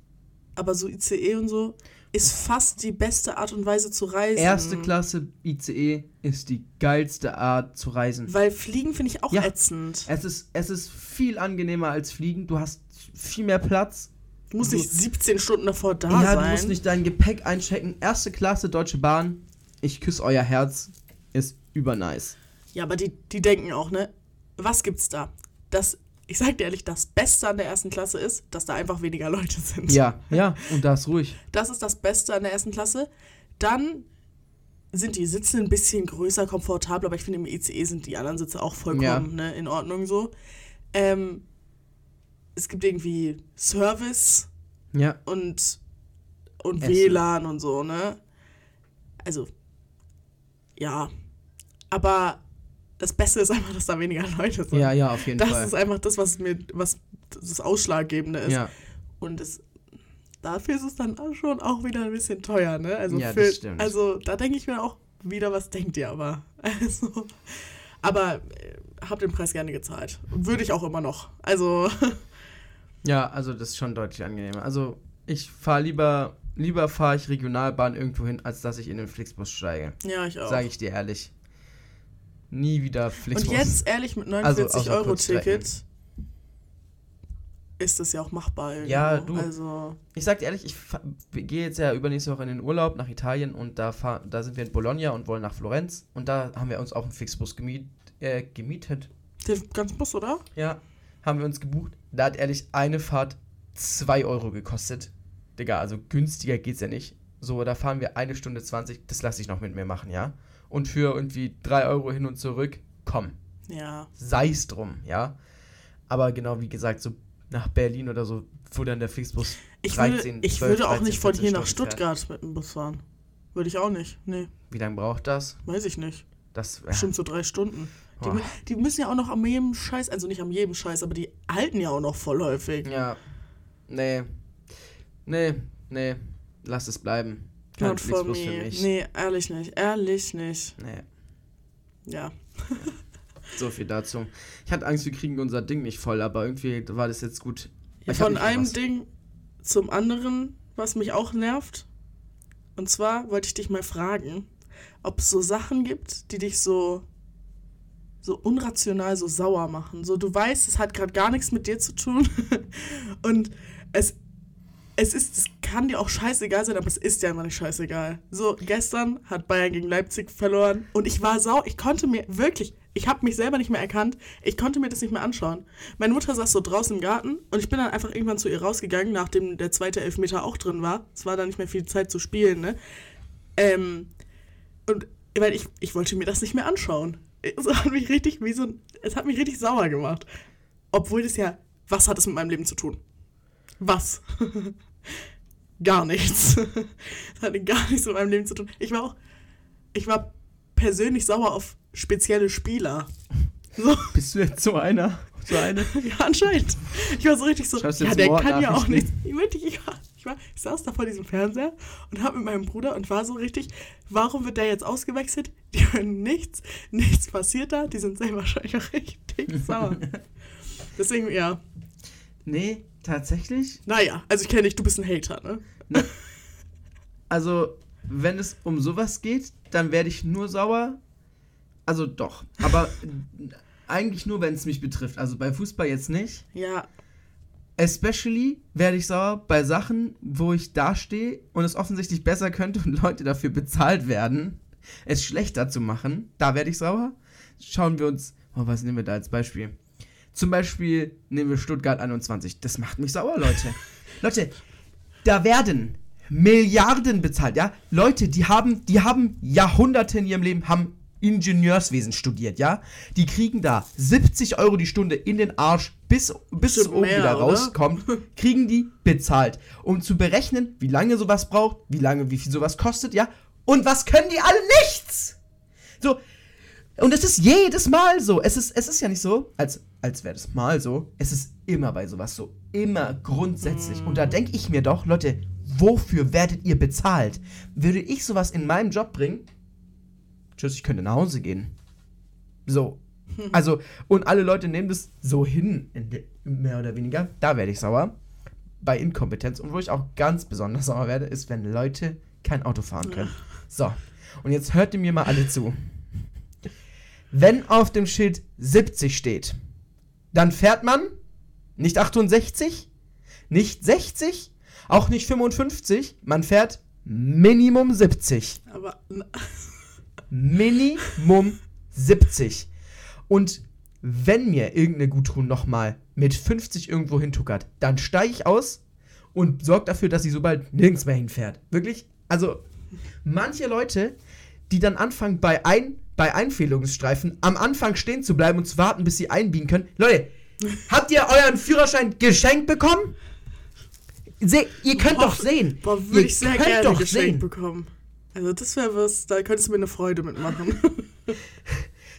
Speaker 3: aber so ICE und so, ist fast die beste Art und Weise zu reisen.
Speaker 2: Erste Klasse ICE ist die geilste Art zu reisen.
Speaker 3: Weil Fliegen finde ich auch
Speaker 2: Ja.
Speaker 3: ätzend.
Speaker 2: Es ist, es ist viel angenehmer als Fliegen. Du hast viel mehr Platz.
Speaker 3: Du musst
Speaker 2: du-
Speaker 3: nicht 17 Stunden davor da
Speaker 2: ja,
Speaker 3: sein.
Speaker 2: du musst nicht dein Gepäck einchecken. Erste Klasse Deutsche Bahn. Ich küsse euer Herz. Ist übernice.
Speaker 3: Ja, aber die, die denken auch, ne? Was gibt's da? Das, ich sag dir ehrlich, das Beste an der ersten Klasse ist, dass da einfach weniger Leute sind.
Speaker 2: Ja, ja, und da ist ruhig.
Speaker 3: Das ist das Beste an der ersten Klasse. Dann sind die Sitze ein bisschen größer, komfortabler, aber ich finde im ICE sind die anderen Sitze auch vollkommen
Speaker 2: Ja.
Speaker 3: ne, in Ordnung so. Ähm, es gibt irgendwie Service
Speaker 2: Ja,
Speaker 3: und, und
Speaker 2: Essen.
Speaker 3: WLAN und so, ne? Also, ja. Aber das Beste ist einfach, dass da weniger Leute sind.
Speaker 2: ja, ja, auf jeden
Speaker 3: das
Speaker 2: Fall.
Speaker 3: ist einfach das, was mir, was das Ausschlaggebende ist.
Speaker 2: ja,
Speaker 3: Und es, dafür ist es dann auch schon auch wieder ein bisschen teuer, ne? Also,
Speaker 2: Ja,
Speaker 3: für,
Speaker 2: das stimmt.
Speaker 3: also da denke ich mir auch wieder, was denkt ihr aber? Also, aber äh, hab den Preis gerne gezahlt. Würde ich auch immer noch. Also,
Speaker 2: ja, also das ist schon deutlich angenehmer. Also ich fahre lieber, lieber fahre ich Regionalbahn irgendwo hin, als dass ich in den Flixbus steige.
Speaker 3: ja, ich auch.
Speaker 2: Sage ich dir ehrlich. Nie wieder
Speaker 3: Und
Speaker 2: Flixbus.
Speaker 3: jetzt, ehrlich, mit
Speaker 2: Also,
Speaker 3: 49
Speaker 2: außer
Speaker 3: Euro. Ticket ist das ja auch machbar. Irgendwo.
Speaker 2: Ja, du.
Speaker 3: Also,
Speaker 2: Ich sag dir ehrlich, ich gehe jetzt ja übernächste Woche in den Urlaub nach Italien und da, fahr, da sind wir in Bologna und wollen nach Florenz und da haben wir uns auch einen Flixbus gemiet, äh, gemietet.
Speaker 3: der ganz Bus, oder?
Speaker 2: Ja, haben wir uns gebucht. Da hat ehrlich eine Fahrt 2 Euro gekostet. Digga, also günstiger geht's ja nicht. So, da fahren wir eine Stunde 20, das lasse ich noch mit mir machen, ja? Und für irgendwie 3 Euro hin und zurück, komm,
Speaker 3: Ja.
Speaker 2: sei's drum, ja? Aber genau wie gesagt, so nach Berlin oder so, wo dann der Flixbus
Speaker 3: Ich
Speaker 2: 13,
Speaker 3: würde, ich
Speaker 2: 12,
Speaker 3: würde auch
Speaker 2: 13,
Speaker 3: nicht von
Speaker 2: 14
Speaker 3: hier nach
Speaker 2: Stunden
Speaker 3: Stuttgart mit dem Bus fahren. Würde ich auch nicht. Nee,
Speaker 2: Wie lange braucht das?
Speaker 3: weiß ich nicht.
Speaker 2: Das
Speaker 3: Bestimmt so drei Stunden. Die, die müssen ja auch noch am jedem Scheiß, also nicht am jedem Scheiß, aber die halten ja auch noch voll häufig.
Speaker 2: Ja. Nee. Nee, nee. Lass es bleiben.
Speaker 3: Not for
Speaker 2: Flixbus für
Speaker 3: me.
Speaker 2: mich.
Speaker 3: Nee, ehrlich nicht. Ehrlich nicht.
Speaker 2: nee.
Speaker 3: Ja.
Speaker 2: So viel dazu. Ich hatte Angst, wir kriegen unser Ding nicht voll, aber irgendwie war das jetzt gut. Hab
Speaker 3: Von einem
Speaker 2: was.
Speaker 3: Ding zum anderen, was mich auch nervt. Und zwar wollte ich dich mal fragen, ob es so Sachen gibt, die dich so so unrational so sauer machen. So du weißt, es hat gerade gar nichts mit dir zu tun und es es ist kann dir auch scheißegal sein, aber es ist dir einfach nicht scheißegal. So, gestern hat Bayern gegen Leipzig verloren und ich war sau, ich konnte mir wirklich, ich habe mich selber nicht mehr erkannt, ich konnte mir das nicht mehr anschauen. Meine Mutter saß so draußen im Garten und ich bin dann einfach irgendwann zu ihr rausgegangen, nachdem der zweite Elfmeter auch drin war. Es war dann nicht mehr viel Zeit zu spielen, ne? Ähm, und weil ich, ich wollte mir das nicht mehr anschauen. Es hat mich richtig wie so es hat mich richtig sauer gemacht. Obwohl das ja, was hat es mit meinem Leben zu tun? Was? gar nichts. Das hatte gar nichts mit meinem Leben zu tun. Ich war auch, ich war persönlich sauer auf spezielle Spieler. So.
Speaker 2: Bist du jetzt so einer? So eine?
Speaker 3: Ja, anscheinend. Ich war so richtig so,
Speaker 2: Schreibst
Speaker 3: ja, der kann ja auch nichts. Ich, ich, war, ich saß da vor diesem Fernseher und hab mit meinem Bruder und war so richtig, warum wird der jetzt ausgewechselt? Die hören nichts, nichts passiert da, die sind selber wahrscheinlich auch richtig sauer. Deswegen, ja.
Speaker 2: Nee, tatsächlich.
Speaker 3: Naja, also ich kenne dich, du bist ein Hater, ne?
Speaker 2: Also, wenn es um sowas geht, dann werde ich nur sauer. Also doch. Aber eigentlich nur, wenn es mich betrifft. Also bei Fußball jetzt nicht.
Speaker 3: Ja,
Speaker 2: Especially werde ich sauer bei Sachen, wo ich dastehe und es offensichtlich besser könnte und Leute dafür bezahlt werden, es schlechter zu machen. Da werde ich sauer. Schauen wir uns, oh, was nehmen wir da als Beispiel? Zum Beispiel nehmen wir Stuttgart 21. Das macht mich sauer, Leute. Leute, da werden Milliarden bezahlt, ja? Leute, die haben, die haben Jahrhunderte in ihrem Leben, haben Ingenieurswesen studiert, ja? Die kriegen da 70 Euro die Stunde in den Arsch, bis, bis es oben
Speaker 3: mehr,
Speaker 2: wieder
Speaker 3: oder?
Speaker 2: rauskommt, kriegen die bezahlt. Um zu berechnen, wie lange sowas braucht, wie lange, wie viel sowas kostet, ja? Und was können die alle? Nichts! So, und es ist jedes Mal so. Es ist, es ist ja nicht so, als, als wäre das mal so. Es ist immer bei sowas so. Immer grundsätzlich. Und da denke ich mir doch, Leute, wofür werdet ihr bezahlt? Würde ich sowas in meinem Job bringen? Tschüss, ich könnte nach Hause gehen. So. Also, und alle Leute nehmen das so hin, mehr oder weniger. Da werde ich sauer. Bei Inkompetenz. Und wo ich auch ganz besonders sauer werde, ist, wenn Leute kein Auto fahren können. So. Und jetzt hört ihr mir mal alle zu. Wenn auf dem Schild 70 steht, dann fährt man nicht 68, nicht 60, auch nicht 55, man fährt Minimum 70.
Speaker 3: aber
Speaker 2: Minimum 70. Und wenn mir irgendeine Gutruhe nochmal mit 50 irgendwo hintuckert, dann steige ich aus und sorge dafür, dass sie so bald nirgends mehr hinfährt. Wirklich? Also, manche Leute, die dann anfangen, bei, ein, bei Einfädelungsstreifen am Anfang stehen zu bleiben und zu warten, bis sie einbiegen können. Leute, habt ihr euren Führerschein geschenkt bekommen? Se ihr könnt
Speaker 3: Boah,
Speaker 2: doch sehen.
Speaker 3: boah,
Speaker 2: ihr
Speaker 3: würde ich sehr
Speaker 2: könnt
Speaker 3: gerne
Speaker 2: doch
Speaker 3: geschenkt
Speaker 2: sehen.
Speaker 3: bekommen. Also das wäre was, da könntest du mir eine Freude mitmachen.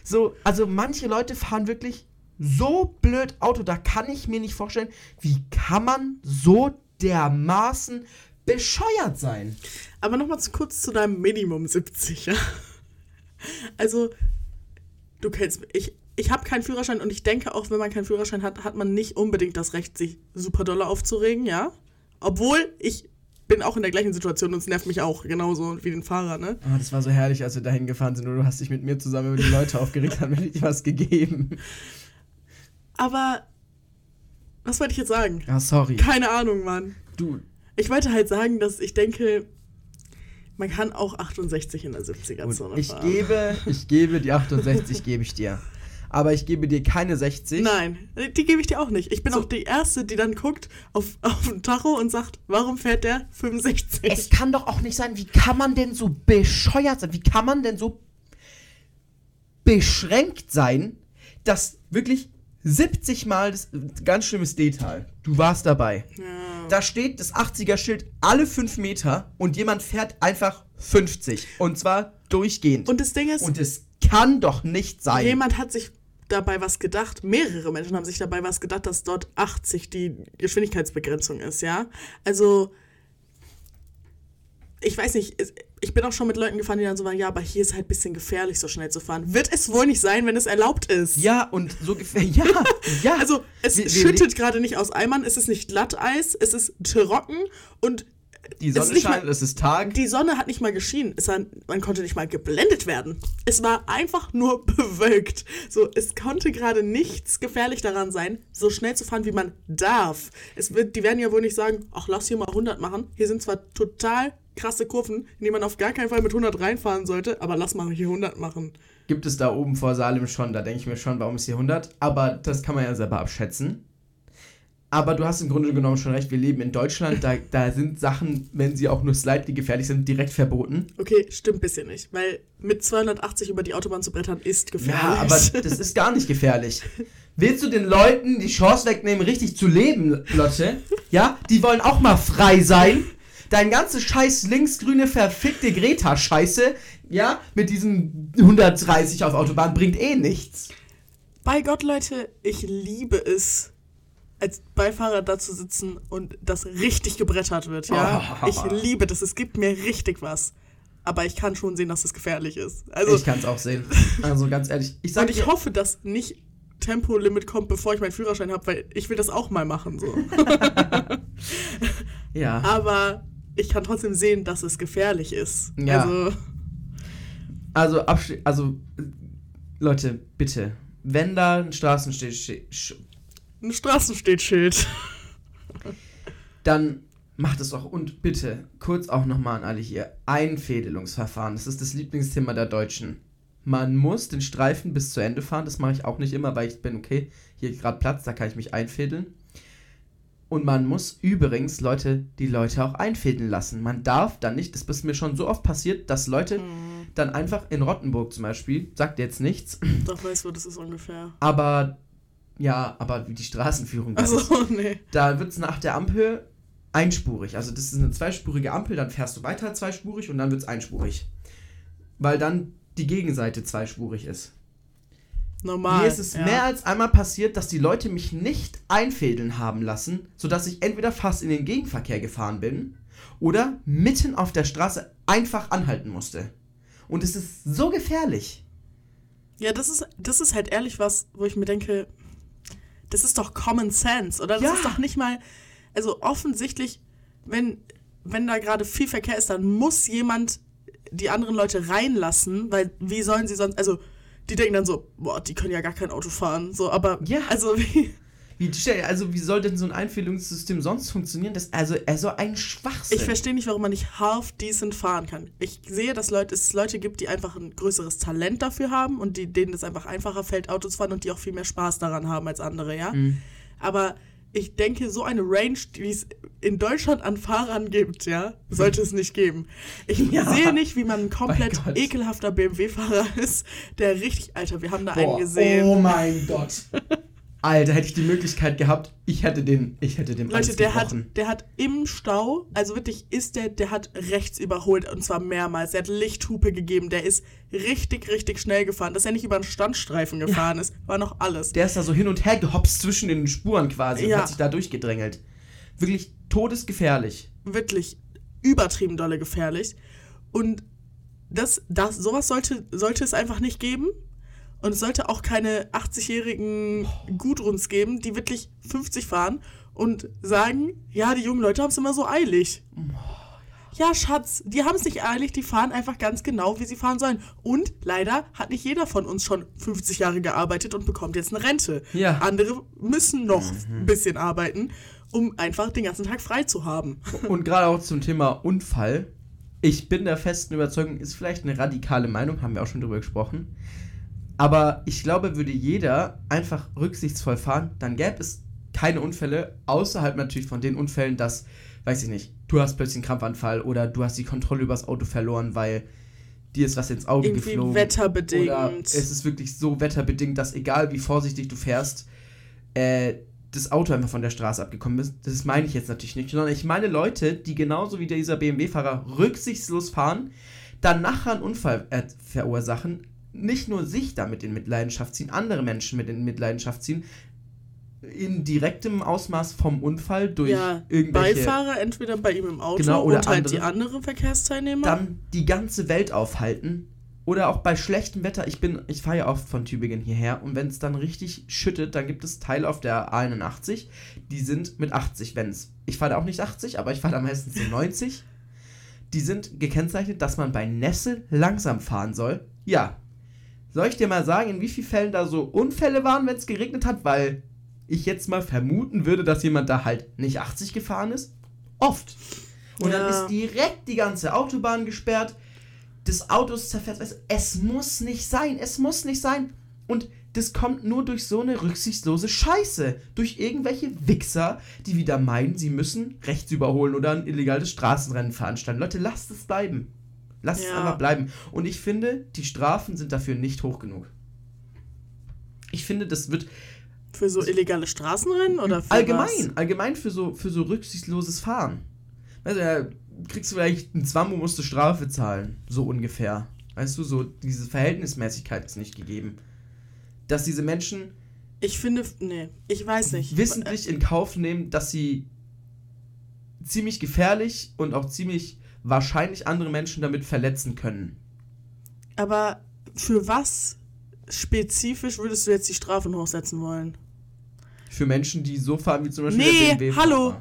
Speaker 2: So, also manche Leute fahren wirklich so blöd Auto, da kann ich mir nicht vorstellen, wie kann man so dermaßen bescheuert sein?
Speaker 3: Aber nochmal zu kurz zu deinem Minimum 70, ja. Also, du kennst mich. Ich, ich habe keinen Führerschein und ich denke auch, wenn man keinen Führerschein hat, hat man nicht unbedingt das Recht, sich super doll aufzuregen, ja. Obwohl ich bin auch in der gleichen Situation und es nervt mich auch, genauso wie den Fahrer, ne?
Speaker 2: Oh, das war so herrlich, als wir dahin gefahren sind und du hast dich mit mir zusammen über die Leute aufgeregt, haben mir nicht was gegeben.
Speaker 3: Aber, was wollte ich jetzt sagen?
Speaker 2: Ah, sorry.
Speaker 3: Keine Ahnung, Mann.
Speaker 2: Du,
Speaker 3: Ich wollte halt sagen, dass ich denke, man kann auch 68 in der
Speaker 2: gut,
Speaker 3: 70er-Zone
Speaker 2: ich
Speaker 3: fahren.
Speaker 2: gebe, ich gebe die 68, gebe ich dir. Aber ich gebe dir keine 60.
Speaker 3: Nein, die gebe ich dir auch nicht. Ich bin
Speaker 2: So.
Speaker 3: auch die Erste, die dann guckt auf, auf den Tacho und sagt, warum fährt der 65?
Speaker 2: Es kann doch auch nicht sein, wie kann man denn so bescheuert sein? Wie kann man denn so beschränkt sein, dass wirklich 70 Mal, das ganz schlimmes Detail, du warst dabei.
Speaker 3: ja.
Speaker 2: Da steht das 80er-Schild alle 5 Meter und jemand fährt einfach 50. Und zwar durchgehend.
Speaker 3: Und das Ding ist,
Speaker 2: Und es kann doch nicht sein.
Speaker 3: jemand hat sich dabei was gedacht, mehrere Menschen haben sich dabei was gedacht, dass dort 80 die Geschwindigkeitsbegrenzung ist, ja? Also, ich weiß nicht, ich bin auch schon mit Leuten gefahren, die dann so waren, ja, aber hier ist halt ein bisschen gefährlich, so schnell zu fahren. Wird es wohl nicht sein, wenn es erlaubt ist?
Speaker 2: ja, und so gefällt. Ja, ja.
Speaker 3: Also, es
Speaker 2: Wir-
Speaker 3: schüttet gerade nicht aus Eimern, es ist nicht Glatteis, es ist trocken und
Speaker 2: Die
Speaker 3: es
Speaker 2: Sonne
Speaker 3: nicht
Speaker 2: scheint,
Speaker 3: mal-
Speaker 2: es ist Tag.
Speaker 3: Die Sonne hat nicht mal geschienen. Es war, man konnte nicht mal geblendet werden. Es war einfach nur bewölkt. So, es konnte gerade nichts gefährlich daran sein, so schnell zu fahren, wie man darf. Es wird, die werden ja wohl nicht sagen, ach, lass hier mal 100 machen. Hier sind zwar total krasse Kurven, in die man auf gar keinen Fall mit 100 reinfahren sollte, aber lass mal hier 100 machen.
Speaker 2: Gibt es da oben vor Salem schon, da denke ich mir schon, warum ist hier 100? Aber das kann man ja selber abschätzen. Aber du hast im Grunde genommen schon recht, wir leben in Deutschland, da, da sind Sachen, wenn sie auch nur slightly gefährlich sind, direkt verboten.
Speaker 3: Okay, stimmt ein bisschen nicht, weil mit 280 über die Autobahn zu brettern ist gefährlich.
Speaker 2: Ja, aber das ist gar nicht gefährlich. Willst du den Leuten die Chance wegnehmen, richtig zu leben, Lotte? Ja, die wollen auch mal frei sein. Dein ganze scheiß linksgrüne verfickte Greta-Scheiße, ja, mit diesen 130 auf Autobahn bringt eh nichts.
Speaker 3: Bei Gott, Leute, ich liebe es, als Beifahrer da zu sitzen und das richtig gebrettert wird, ja.
Speaker 2: Oh.
Speaker 3: Ich liebe das, es gibt mir richtig was. Aber ich kann schon sehen, dass es gefährlich ist. Also,
Speaker 2: ich kann es auch sehen. Also ganz ehrlich, ich sag
Speaker 3: und ich hoffe, dass nicht Tempolimit kommt, bevor ich meinen Führerschein habe, weil ich will das auch mal machen, so.
Speaker 2: ja.
Speaker 3: Aber ich kann trotzdem sehen, dass es gefährlich ist.
Speaker 2: Ja.
Speaker 3: Also,
Speaker 2: Also, also Leute, bitte, wenn da ein Straßenstich sch-
Speaker 3: ein Straßenstehtschild.
Speaker 2: dann macht es auch und bitte kurz auch nochmal an alle hier Einfädelungsverfahren. Das ist das Lieblingsthema der Deutschen. Man muss den Streifen bis zu Ende fahren. Das mache ich auch nicht immer, weil ich bin okay. Hier gerade Platz, da kann ich mich einfädeln. Und man muss übrigens Leute, die Leute auch einfädeln lassen. Man darf dann nicht, das ist mir schon so oft passiert, dass Leute dann einfach in Rottenburg zum Beispiel, sagt jetzt nichts,
Speaker 3: Doch weißt du, das ist ungefähr.
Speaker 2: aber ja, aber wie die Straßenführung.
Speaker 3: Also, nee.
Speaker 2: Da wird es nach der Ampel einspurig. Also das ist eine zweispurige Ampel, dann fährst du weiter zweispurig und dann wird es einspurig. Weil dann die Gegenseite zweispurig ist.
Speaker 3: Normal.
Speaker 2: Mir ist es
Speaker 3: ja.
Speaker 2: mehr als einmal passiert, dass die Leute mich nicht einfädeln haben lassen, sodass ich entweder fast in den Gegenverkehr gefahren bin oder mitten auf der Straße einfach anhalten musste. Und es ist so gefährlich.
Speaker 3: Ja, das ist, das ist halt ehrlich was, wo ich mir denke, das ist doch Common Sense, oder? Das
Speaker 2: Ja.
Speaker 3: ist doch nicht mal, also offensichtlich, wenn, wenn da gerade viel Verkehr ist, dann muss jemand die anderen Leute reinlassen, weil wie sollen sie sonst, also die denken dann so, boah, die können ja gar kein Auto fahren, so, aber,
Speaker 2: Ja.
Speaker 3: also wie,
Speaker 2: Wie, also wie soll denn so ein Einfädelungssystem sonst funktionieren? Das, also, also ein Schwachsinn.
Speaker 3: ich verstehe nicht, warum man nicht half decent fahren kann. Ich sehe, dass Leute, es Leute gibt, die einfach ein größeres Talent dafür haben und die, denen es einfach einfacher fällt, Autos zu fahren und die auch viel mehr Spaß daran haben als andere, ja?
Speaker 2: Mhm.
Speaker 3: Aber ich denke, so eine Range, die es in Deutschland an Fahrern gibt, ja, sollte es nicht geben. Ich
Speaker 2: Ja.
Speaker 3: sehe nicht, wie man ein komplett
Speaker 2: Gott.
Speaker 3: ekelhafter BMW-Fahrer ist, der richtig, Alter, wir haben da
Speaker 2: Boah,
Speaker 3: einen gesehen.
Speaker 2: Oh mein Gott. Alter, hätte ich die Möglichkeit gehabt, ich hätte den, ich hätte dem
Speaker 3: Leute, der hat, der hat im Stau, also wirklich ist der, der hat rechts überholt und zwar mehrmals. Der hat Lichthupe gegeben, der ist richtig, richtig schnell gefahren. Dass er nicht über einen Standstreifen gefahren ist, war noch alles.
Speaker 2: Der ist da so hin und her gehopst zwischen den Spuren quasi und
Speaker 3: Ja.
Speaker 2: hat sich da durchgedrängelt. Wirklich todesgefährlich.
Speaker 3: wirklich übertrieben dolle gefährlich. Und das, das, sowas sollte, sollte es einfach nicht geben. Und es sollte auch keine 80-jährigen Gudruns geben, die wirklich 50 fahren und sagen, ja, die jungen Leute haben es immer so eilig. Ja, Schatz, die haben es nicht eilig, die fahren einfach ganz genau, wie sie fahren sollen. Und leider hat nicht jeder von uns schon 50 Jahre gearbeitet und bekommt jetzt eine Rente.
Speaker 2: Ja.
Speaker 3: Andere müssen noch ein bisschen arbeiten, um einfach den ganzen Tag frei zu haben.
Speaker 2: Und gerade auch zum Thema Unfall. Ich bin der festen Überzeugung, ist vielleicht eine radikale Meinung, haben wir auch schon drüber gesprochen. Aber ich glaube, würde jeder einfach rücksichtsvoll fahren, dann gäbe es keine Unfälle, außerhalb natürlich von den Unfällen, dass, weiß ich nicht, du hast plötzlich einen Krampfanfall oder du hast die Kontrolle übers Auto verloren, weil dir ist was ins Auge
Speaker 3: Irgendwie
Speaker 2: geflogen.
Speaker 3: wetterbedingt.
Speaker 2: Oder es ist wirklich so wetterbedingt, dass egal wie vorsichtig du fährst, äh, das Auto einfach von der Straße abgekommen ist. Das meine ich jetzt natürlich nicht, sondern ich meine Leute, die genauso wie dieser BMW-Fahrer rücksichtslos fahren, dann nachher einen Unfall äh, verursachen, nicht nur sich damit in Mitleidenschaft ziehen, andere Menschen mit in Mitleidenschaft ziehen, in direktem Ausmaß vom Unfall durch
Speaker 3: ja,
Speaker 2: irgendwelche
Speaker 3: Beifahrer entweder bei ihm im Auto
Speaker 2: Genau, oder
Speaker 3: und halt
Speaker 2: andere.
Speaker 3: die anderen Verkehrsteilnehmer.
Speaker 2: dann die ganze Welt aufhalten Oder auch bei schlechtem Wetter, ich bin, ich fahre ja oft von Tübingen hierher und wenn es dann richtig schüttet, dann gibt es Teile auf der A81, die sind mit 80, wenn es. Ich fahre da auch nicht 80, aber ich fahre da meistens so 90. Die sind gekennzeichnet, dass man bei Nässe langsam fahren soll. Ja. Soll ich dir mal sagen, in wie vielen Fällen da so Unfälle waren, wenn es geregnet hat? Weil ich jetzt mal vermuten würde, dass jemand da halt nicht 80 gefahren ist. Oft. Und ja. dann ist direkt die ganze Autobahn gesperrt des Autos zerfetzt. Weißt du, es muss nicht sein, es muss nicht sein. Und das kommt nur durch so eine rücksichtslose Scheiße. Durch irgendwelche Wichser, die wieder meinen, sie müssen rechts überholen oder ein illegales Straßenrennen veranstalten. Leute, lasst es bleiben. Lasst ja. es einfach bleiben. Und ich finde, die Strafen sind dafür nicht hoch genug. Ich finde, das wird.
Speaker 3: Für so illegale Straßenrennen oder für
Speaker 2: Allgemein,
Speaker 3: was?
Speaker 2: allgemein für so, für so rücksichtsloses Fahren. Also, ja, kriegst du vielleicht einen Zwang und musst du Strafe zahlen. So ungefähr. Weißt du, so diese Verhältnismäßigkeit ist nicht gegeben. Dass diese Menschen.
Speaker 3: Ich finde, nee, ich weiß nicht.
Speaker 2: Wissentlich in Kauf nehmen, dass sie ziemlich gefährlich und auch ziemlich wahrscheinlich andere Menschen damit verletzen können.
Speaker 3: Aber für was spezifisch würdest du jetzt die Strafen hochsetzen wollen?
Speaker 2: Für Menschen, die so fahren wie zum Beispiel
Speaker 3: nee, der BMW. Hallo!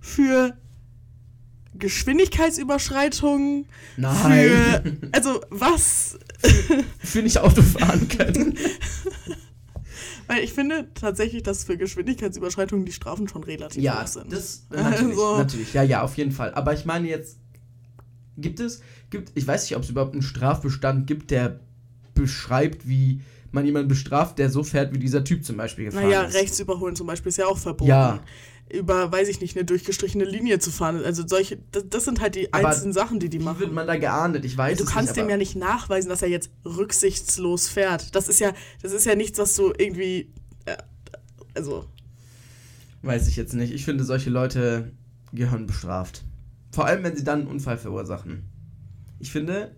Speaker 3: Für Geschwindigkeitsüberschreitungen.
Speaker 2: Nein.
Speaker 3: Für, also was?
Speaker 2: Für, für nicht Auto fahren können.
Speaker 3: Weil ich finde tatsächlich, dass für Geschwindigkeitsüberschreitungen die Strafen schon relativ
Speaker 2: ja,
Speaker 3: hoch sind.
Speaker 2: Ja, das natürlich, also, natürlich. Ja, ja, auf jeden Fall. Aber ich meine jetzt, gibt es, gibt, ich weiß nicht, ob es überhaupt einen Strafbestand gibt, der beschreibt, wie man jemanden bestraft, der so fährt, wie dieser Typ zum Beispiel
Speaker 3: gefahren naja, ist. Naja, rechts überholen zum Beispiel ist ja auch verboten. Ja, über, weiß ich nicht, eine durchgestrichene Linie zu fahren. Also solche, das, das sind halt die Aber einzelnen Sachen, die die machen.
Speaker 2: Wie wird man da geahndet? Ich weiß
Speaker 3: Du kannst
Speaker 2: nicht,
Speaker 3: dem ja nicht nachweisen, dass er jetzt rücksichtslos fährt. Das ist ja, das ist ja nichts, was du irgendwie, äh, also.
Speaker 2: Weiß ich jetzt nicht. Ich finde, solche Leute gehören bestraft. Vor allem, wenn sie dann einen Unfall verursachen. Ich finde,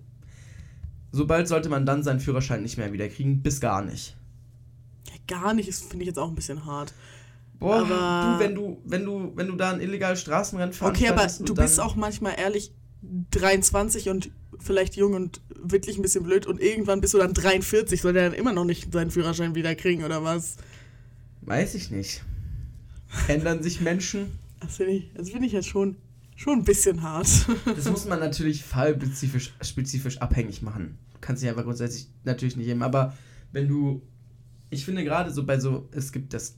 Speaker 2: sobald sollte man dann seinen Führerschein nicht mehr wiederkriegen, bis gar nicht.
Speaker 3: Gar nicht, finde ich jetzt auch ein bisschen hart.
Speaker 2: Boah, aber du, wenn du, wenn du, wenn du da ein illegales Straßenrennen
Speaker 3: fahren Okay, aber du bist auch manchmal ehrlich 23 und vielleicht jung und wirklich ein bisschen blöd und irgendwann bist du dann 43, soll der dann immer noch nicht seinen Führerschein wieder kriegen oder was?
Speaker 2: Weiß ich nicht. Ändern sich Menschen?
Speaker 3: Das finde ich, das find ich jetzt schon, schon ein bisschen hart.
Speaker 2: das muss man natürlich fallspezifisch spezifisch abhängig machen. Du kannst dich einfach grundsätzlich natürlich nicht nehmen, aber wenn du, ich finde gerade so bei so, es gibt das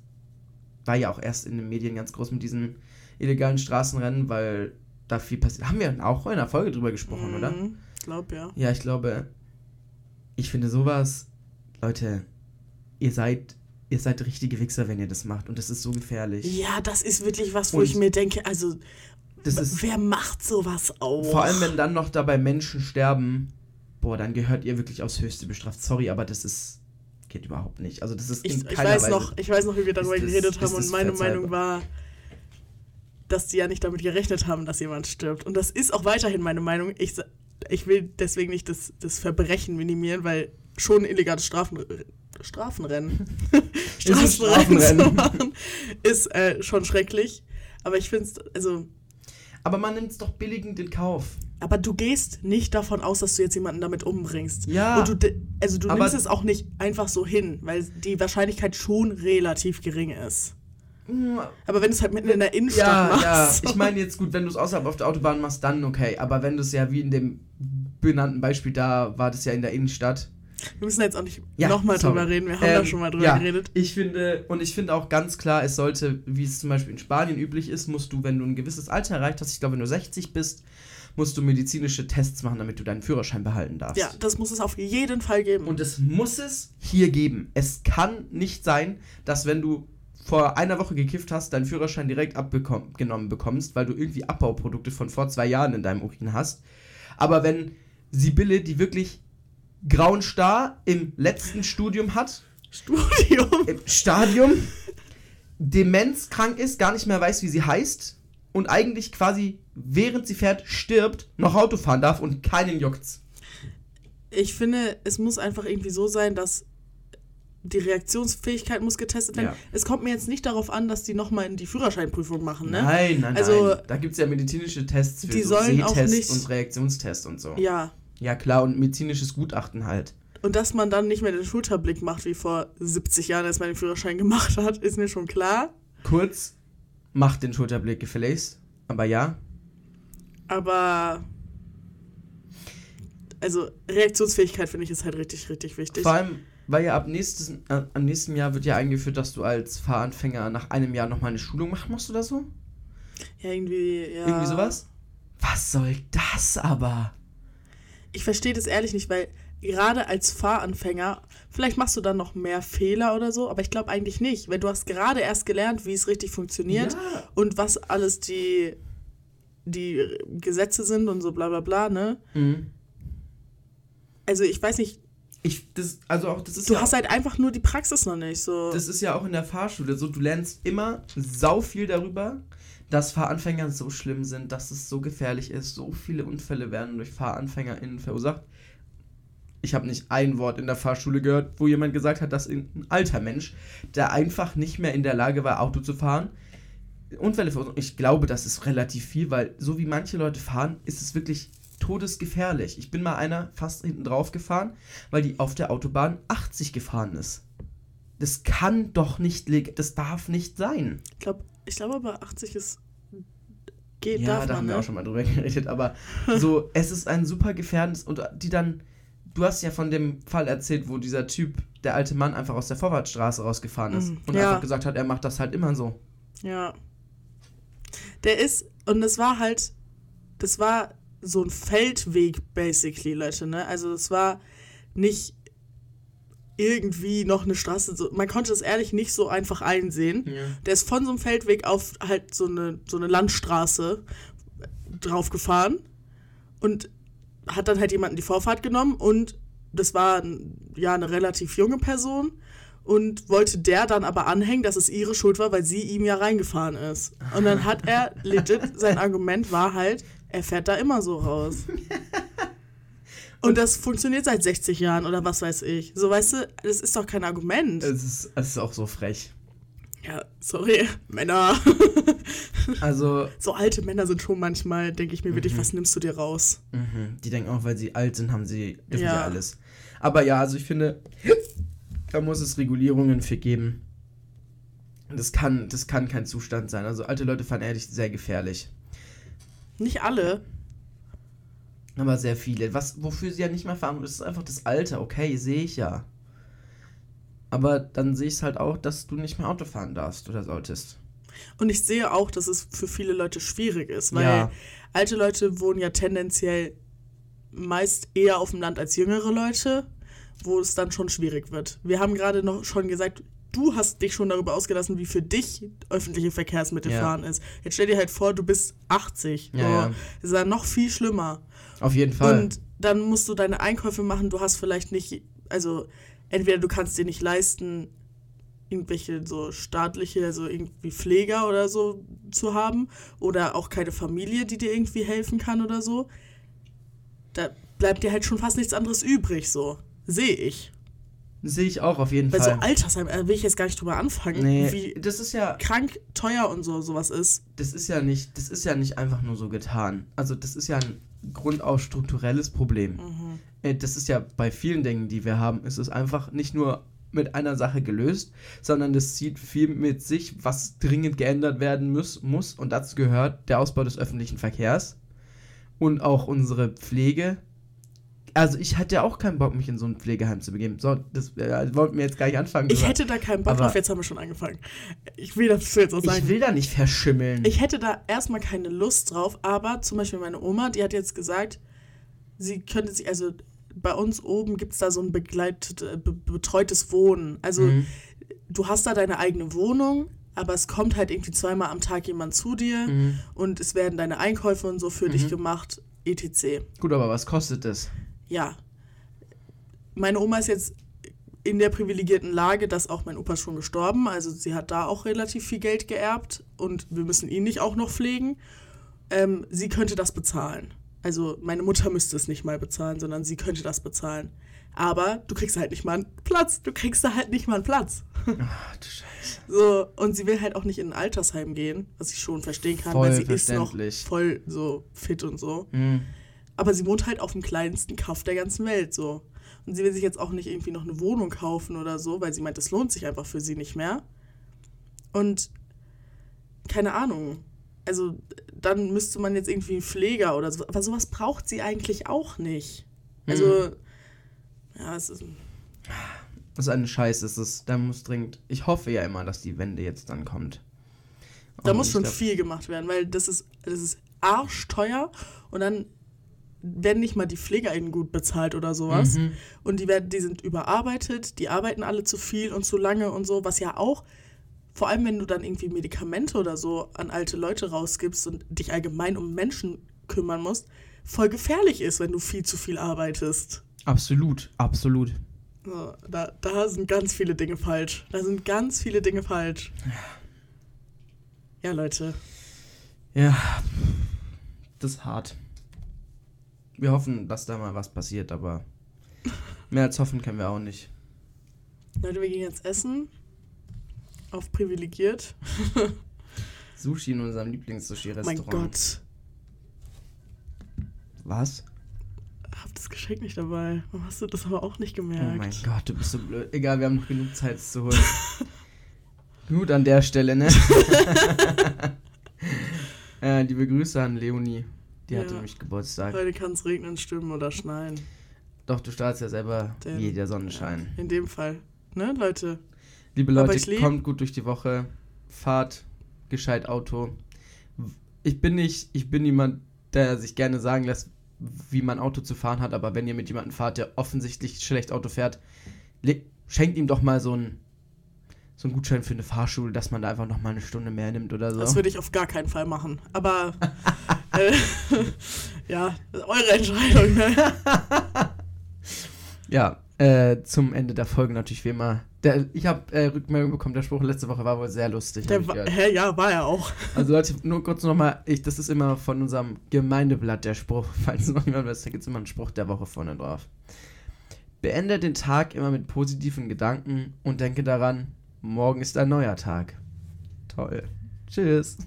Speaker 2: war ja auch erst in den Medien ganz groß mit diesen illegalen Straßenrennen, weil da viel passiert. Haben wir auch in einer Folge drüber gesprochen, mhm, oder?
Speaker 3: Ich glaube, ja.
Speaker 2: Ja, ich glaube, ich finde sowas, Leute, ihr seid, ihr seid richtige Wichser, wenn ihr das macht. Und das ist so gefährlich.
Speaker 3: Ja, das ist wirklich was, wo und ich mir denke, also, ist, wer macht sowas auch?
Speaker 2: Vor allem, wenn dann noch dabei Menschen sterben, boah, dann gehört ihr wirklich aufs Höchste bestraft. Sorry, aber das ist geht überhaupt nicht. Also das ist
Speaker 3: ich, ich weiß Weise noch, ich weiß noch, wie wir darüber geredet haben und meine Meinung war, dass die ja nicht damit gerechnet haben, dass jemand stirbt. Und das ist auch weiterhin meine Meinung. Ich, ich will deswegen nicht das, das Verbrechen minimieren, weil schon illegales Strafen, Strafenrennen, Straßenrennen zu machen, ist äh, schon schrecklich. Aber ich finde es, also
Speaker 2: aber man nimmt es doch billigend in Kauf.
Speaker 3: Aber du gehst nicht davon aus, dass du jetzt jemanden damit umbringst.
Speaker 2: Ja.
Speaker 3: Und du, also du nimmst es auch nicht einfach so hin, weil die Wahrscheinlichkeit schon relativ gering ist. Mm. Aber wenn du es halt mitten in der Innenstadt ja, machst.
Speaker 2: Ja, ich meine jetzt gut, wenn du es außerhalb auf der Autobahn machst, dann okay. Aber wenn du es ja wie in dem benannten Beispiel da war das ja in der Innenstadt.
Speaker 3: Wir müssen jetzt auch nicht ja, nochmal drüber reden, wir haben ähm, da schon mal drüber
Speaker 2: ja,
Speaker 3: geredet.
Speaker 2: Ich finde, und ich finde auch ganz klar, es sollte, wie es zum Beispiel in Spanien üblich ist, musst du, wenn du ein gewisses Alter erreicht hast, ich glaube, wenn du 60 bist, musst du medizinische Tests machen, damit du deinen Führerschein behalten darfst.
Speaker 3: Ja, das muss es auf jeden Fall geben.
Speaker 2: Und es muss es hier geben. Es kann nicht sein, dass wenn du vor einer Woche gekifft hast, deinen Führerschein direkt abgenommen bekommst, weil du irgendwie Abbauprodukte von vor zwei Jahren in deinem Urin hast. Aber wenn Sibylle, die wirklich grauen Star im letzten Studium hat.
Speaker 3: Studium?
Speaker 2: Im Stadium. Demenzkrank ist, gar nicht mehr weiß, wie sie heißt. Und eigentlich quasi, während sie fährt, stirbt, noch Auto fahren darf und keinen juckt's.
Speaker 3: Ich finde, es muss einfach irgendwie so sein, dass die Reaktionsfähigkeit muss getestet werden. Ja. Es kommt mir jetzt nicht darauf an, dass die nochmal in die Führerscheinprüfung machen, ne?
Speaker 2: Nein, nein, also, nein. Da gibt es ja medizinische Tests für
Speaker 3: die so sollen auch nicht,
Speaker 2: und Reaktionstests und so.
Speaker 3: Ja,
Speaker 2: Ja, klar, und medizinisches Gutachten halt.
Speaker 3: Und dass man dann nicht mehr den Schulterblick macht, wie vor 70 Jahren, als man den Führerschein gemacht hat, ist mir schon klar.
Speaker 2: Kurz, macht den Schulterblick gefälligst. Aber ja.
Speaker 3: Aber. Also, Reaktionsfähigkeit finde ich ist halt richtig, richtig wichtig.
Speaker 2: Vor allem, weil ja ab nächstes, äh, am nächsten Jahr wird ja eingeführt, dass du als Fahranfänger nach einem Jahr nochmal eine Schulung machen musst oder so.
Speaker 3: Ja, irgendwie, ja.
Speaker 2: Irgendwie sowas? Was soll das aber?
Speaker 3: Ich verstehe das ehrlich nicht, weil gerade als Fahranfänger, vielleicht machst du dann noch mehr Fehler oder so, aber ich glaube eigentlich nicht, weil du hast gerade erst gelernt, wie es richtig funktioniert
Speaker 2: Ja.
Speaker 3: und was alles die, die Gesetze sind und so bla bla bla, ne?
Speaker 2: Mhm.
Speaker 3: Also ich weiß nicht,
Speaker 2: Ich, das, also auch, das ist
Speaker 3: du
Speaker 2: ja
Speaker 3: hast halt einfach nur die Praxis noch nicht, so.
Speaker 2: Das ist ja auch in der Fahrschule so. Du lernst immer sau viel darüber, dass Fahranfänger so schlimm sind, dass es so gefährlich ist. So viele Unfälle werden durch FahranfängerInnen verursacht. Ich habe nicht ein Wort in der Fahrschule gehört, wo jemand gesagt hat, dass ein alter Mensch, der einfach nicht mehr in der Lage war, Auto zu fahren, Unfälle verursacht. Ich glaube, das ist relativ viel, weil so wie manche Leute fahren, ist es wirklich todesgefährlich. Ich bin mal einer fast hinten drauf gefahren, weil die auf der Autobahn 80 gefahren ist. Das kann doch nicht, das darf nicht sein.
Speaker 3: ich glaube ich glaub aber 80 ist. Geht,
Speaker 2: Ja, da
Speaker 3: man,
Speaker 2: haben wir
Speaker 3: ne?
Speaker 2: auch schon mal drüber geredet, aber so, es ist ein super gefährdendes und die dann, du hast ja von dem Fall erzählt, wo dieser Typ, der alte Mann, einfach aus der Vorwärtsstraße rausgefahren ist
Speaker 3: Mhm,
Speaker 2: und
Speaker 3: ja.
Speaker 2: einfach gesagt hat, er macht das halt immer so.
Speaker 3: Ja. Der ist, und das war halt, das war so ein Feldweg, basically, Leute, ne? Also, das war nicht irgendwie noch eine Straße. So, man konnte das ehrlich nicht so einfach einsehen. Der ist von so einem Feldweg auf halt so eine, so eine Landstraße drauf gefahren und hat dann halt jemanden die Vorfahrt genommen und das war ja eine relativ junge Person und wollte der dann aber anhängen, dass es ihre Schuld war, weil sie ihm ja reingefahren ist. Und dann hat er legit, sein Argument war halt, er fährt da immer so raus. Und das funktioniert seit 60 Jahren oder was weiß ich. So, weißt du, das ist doch kein Argument.
Speaker 2: Es ist, es ist auch so frech.
Speaker 3: Ja, sorry, Männer.
Speaker 2: Also,
Speaker 3: So alte Männer sind schon manchmal, denke ich mir wirklich,
Speaker 2: Mhm.
Speaker 3: was nimmst du dir raus?
Speaker 2: mhm, die denken auch, weil sie alt sind, haben sie, dürfen
Speaker 3: Ja.
Speaker 2: sie alles. Aber ja, also ich finde, da muss es Regulierungen für geben. Das kann, das kann kein Zustand sein. Also alte Leute fahren ehrlich sehr gefährlich.
Speaker 3: Nicht alle.
Speaker 2: Aber sehr viele. Was, wofür sie ja nicht mehr fahren, das ist einfach das Alter. Okay, sehe ich ja. Aber dann sehe ich es halt auch, dass du nicht mehr Auto fahren darfst oder solltest.
Speaker 3: Und ich sehe auch, dass es für viele Leute schwierig ist, weil
Speaker 2: Ja.
Speaker 3: alte Leute wohnen ja tendenziell meist eher auf dem Land als jüngere Leute, wo es dann schon schwierig wird. Wir haben gerade noch schon gesagt, du hast dich schon darüber ausgelassen, wie für dich öffentliche Verkehrsmittel
Speaker 2: Ja.
Speaker 3: fahren ist. Jetzt stell dir halt vor, du bist 80.
Speaker 2: Ja,
Speaker 3: so.
Speaker 2: ja.
Speaker 3: Das ist dann noch viel schlimmer.
Speaker 2: Auf jeden Fall.
Speaker 3: Und dann musst du deine Einkäufe machen. Du hast vielleicht nicht, also entweder du kannst dir nicht leisten, irgendwelche so staatliche, also irgendwie Pfleger oder so zu haben oder auch keine Familie, die dir irgendwie helfen kann oder so. Da bleibt dir halt schon fast nichts anderes übrig, so. Sehe ich.
Speaker 2: Sehe ich auch auf jeden
Speaker 3: Weil so
Speaker 2: Fall.
Speaker 3: Altersheim, äh, will ich jetzt gar nicht drüber anfangen,
Speaker 2: nee,
Speaker 3: wie
Speaker 2: das ist ja,
Speaker 3: krank, teuer und so sowas ist.
Speaker 2: das ist ja nicht, das ist ja nicht einfach nur so getan. Also das ist ja ein grundaus strukturelles Problem.
Speaker 3: Mhm.
Speaker 2: Äh, Das ist ja bei vielen Dingen, die wir haben, ist es einfach nicht nur mit einer Sache gelöst, sondern das zieht viel mit sich, was dringend geändert werden muss, muss. Und dazu gehört der Ausbau des öffentlichen Verkehrs und auch unsere Pflege. Also ich hatte ja auch keinen Bock, mich in so ein Pflegeheim zu begeben. So, das äh, wollten wir jetzt gar nicht anfangen.
Speaker 3: Ich hätte da keinen Bock drauf, jetzt haben wir schon angefangen. Ich will das jetzt auch sagen.
Speaker 2: ich will da nicht verschimmeln.
Speaker 3: Ich hätte da erstmal keine Lust drauf, aber zum Beispiel meine Oma, die hat jetzt gesagt, sie könnte sich, also bei uns oben gibt es da so ein begleitet, äh, be betreutes Wohnen. Also
Speaker 2: Mhm.
Speaker 3: du hast da deine eigene Wohnung, aber es kommt halt irgendwie zweimal am Tag jemand zu dir
Speaker 2: Mhm.
Speaker 3: und es werden deine Einkäufe und so für dich gemacht, etc.
Speaker 2: Gut, aber was kostet das?
Speaker 3: Ja. Meine Oma ist jetzt in der privilegierten Lage, dass auch mein Opa schon gestorben. Also sie hat da auch relativ viel Geld geerbt und wir müssen ihn nicht auch noch pflegen. Ähm, sie könnte das bezahlen. Also meine Mutter müsste es nicht mal bezahlen, sondern sie könnte das bezahlen. Aber du kriegst halt nicht mal einen Platz. Du kriegst da halt nicht mal einen Platz.
Speaker 2: Ach du Scheiße.
Speaker 3: So, und sie will halt auch nicht in ein Altersheim gehen, was ich schon verstehen kann,
Speaker 2: Voll
Speaker 3: weil sie ist noch voll so fit und so.
Speaker 2: Mhm.
Speaker 3: Aber sie wohnt halt auf dem kleinsten Kaff der ganzen Welt so. Und sie will sich jetzt auch nicht irgendwie noch eine Wohnung kaufen oder so, weil sie meint, es lohnt sich einfach für sie nicht mehr. Und keine Ahnung. Also dann müsste man jetzt irgendwie einen Pfleger oder so. Aber sowas braucht sie eigentlich auch nicht. Also,
Speaker 2: Mhm.
Speaker 3: ja, es ist.
Speaker 2: Das ist eine Scheiße. Es ist, da muss dringend. Ich hoffe ja immer, dass die Wende jetzt dann kommt.
Speaker 3: Da muss schon
Speaker 2: glaub-
Speaker 3: viel gemacht werden, weil das ist, das ist arschteuer und dann werden nicht mal die PflegerInnen gut bezahlt oder sowas.
Speaker 2: Mhm.
Speaker 3: Und die, werden, die sind überarbeitet, die arbeiten alle zu viel und zu lange und so, was ja auch, vor allem wenn du dann irgendwie Medikamente oder so an alte Leute rausgibst und dich allgemein um Menschen kümmern musst, voll gefährlich ist, wenn du viel zu viel arbeitest.
Speaker 2: Absolut, absolut.
Speaker 3: So, da, da sind ganz viele Dinge falsch. Da sind ganz viele Dinge falsch. Ja, Leute.
Speaker 2: Ja, das ist hart. Wir hoffen, dass da mal was passiert, aber mehr als hoffen können wir auch nicht.
Speaker 3: Leute, wir gehen jetzt essen. Auf privilegiert.
Speaker 2: Sushi in unserem
Speaker 3: Mein
Speaker 2: Lieblings-Sushi-Restaurant.
Speaker 3: Gott.
Speaker 2: Was?
Speaker 3: Hab das Geschenk nicht dabei. Warum hast du das aber auch nicht gemerkt?
Speaker 2: Oh mein Gott, du bist so blöd. Egal, wir haben noch genug Zeit es zu holen. Gut an der Stelle, ne? äh, liebe Grüße an Leonie. Die
Speaker 3: Ja.
Speaker 2: hatte nämlich Geburtstag.
Speaker 3: Heute kann es regnen, stürmen oder schneien.
Speaker 2: Doch, du strahlst ja selber
Speaker 3: Den-
Speaker 2: wie der Sonnenschein.
Speaker 3: In dem Fall. Ne, Leute?
Speaker 2: Liebe Leute, kommt gut durch die Woche. Fahrt gescheit Auto. Ich bin nicht, ich bin niemand, der sich gerne sagen lässt, wie man Auto zu fahren hat, aber wenn ihr mit jemandem fahrt, der offensichtlich schlecht Auto fährt, schenkt ihm doch mal so einen so einen Gutschein für eine Fahrschule, dass man da einfach noch mal eine Stunde mehr nimmt oder so.
Speaker 3: Das würde ich auf gar keinen Fall machen. Aber äh, ja, eure Entscheidung. Ne?
Speaker 2: Ja, äh, zum Ende der Folge natürlich wie immer. Der, ich habe äh, Rückmeldung bekommen, der Spruch letzte Woche war wohl sehr lustig.
Speaker 3: Der war, hä, ja, war er auch.
Speaker 2: Also Leute, nur kurz nochmal, das ist immer von unserem Gemeindeblatt der Spruch. Falls noch jemand weiß, da gibt es immer einen Spruch der Woche vorne drauf. Beende den Tag immer mit positiven Gedanken und denke daran, morgen ist ein neuer Tag. Toll. Tschüss.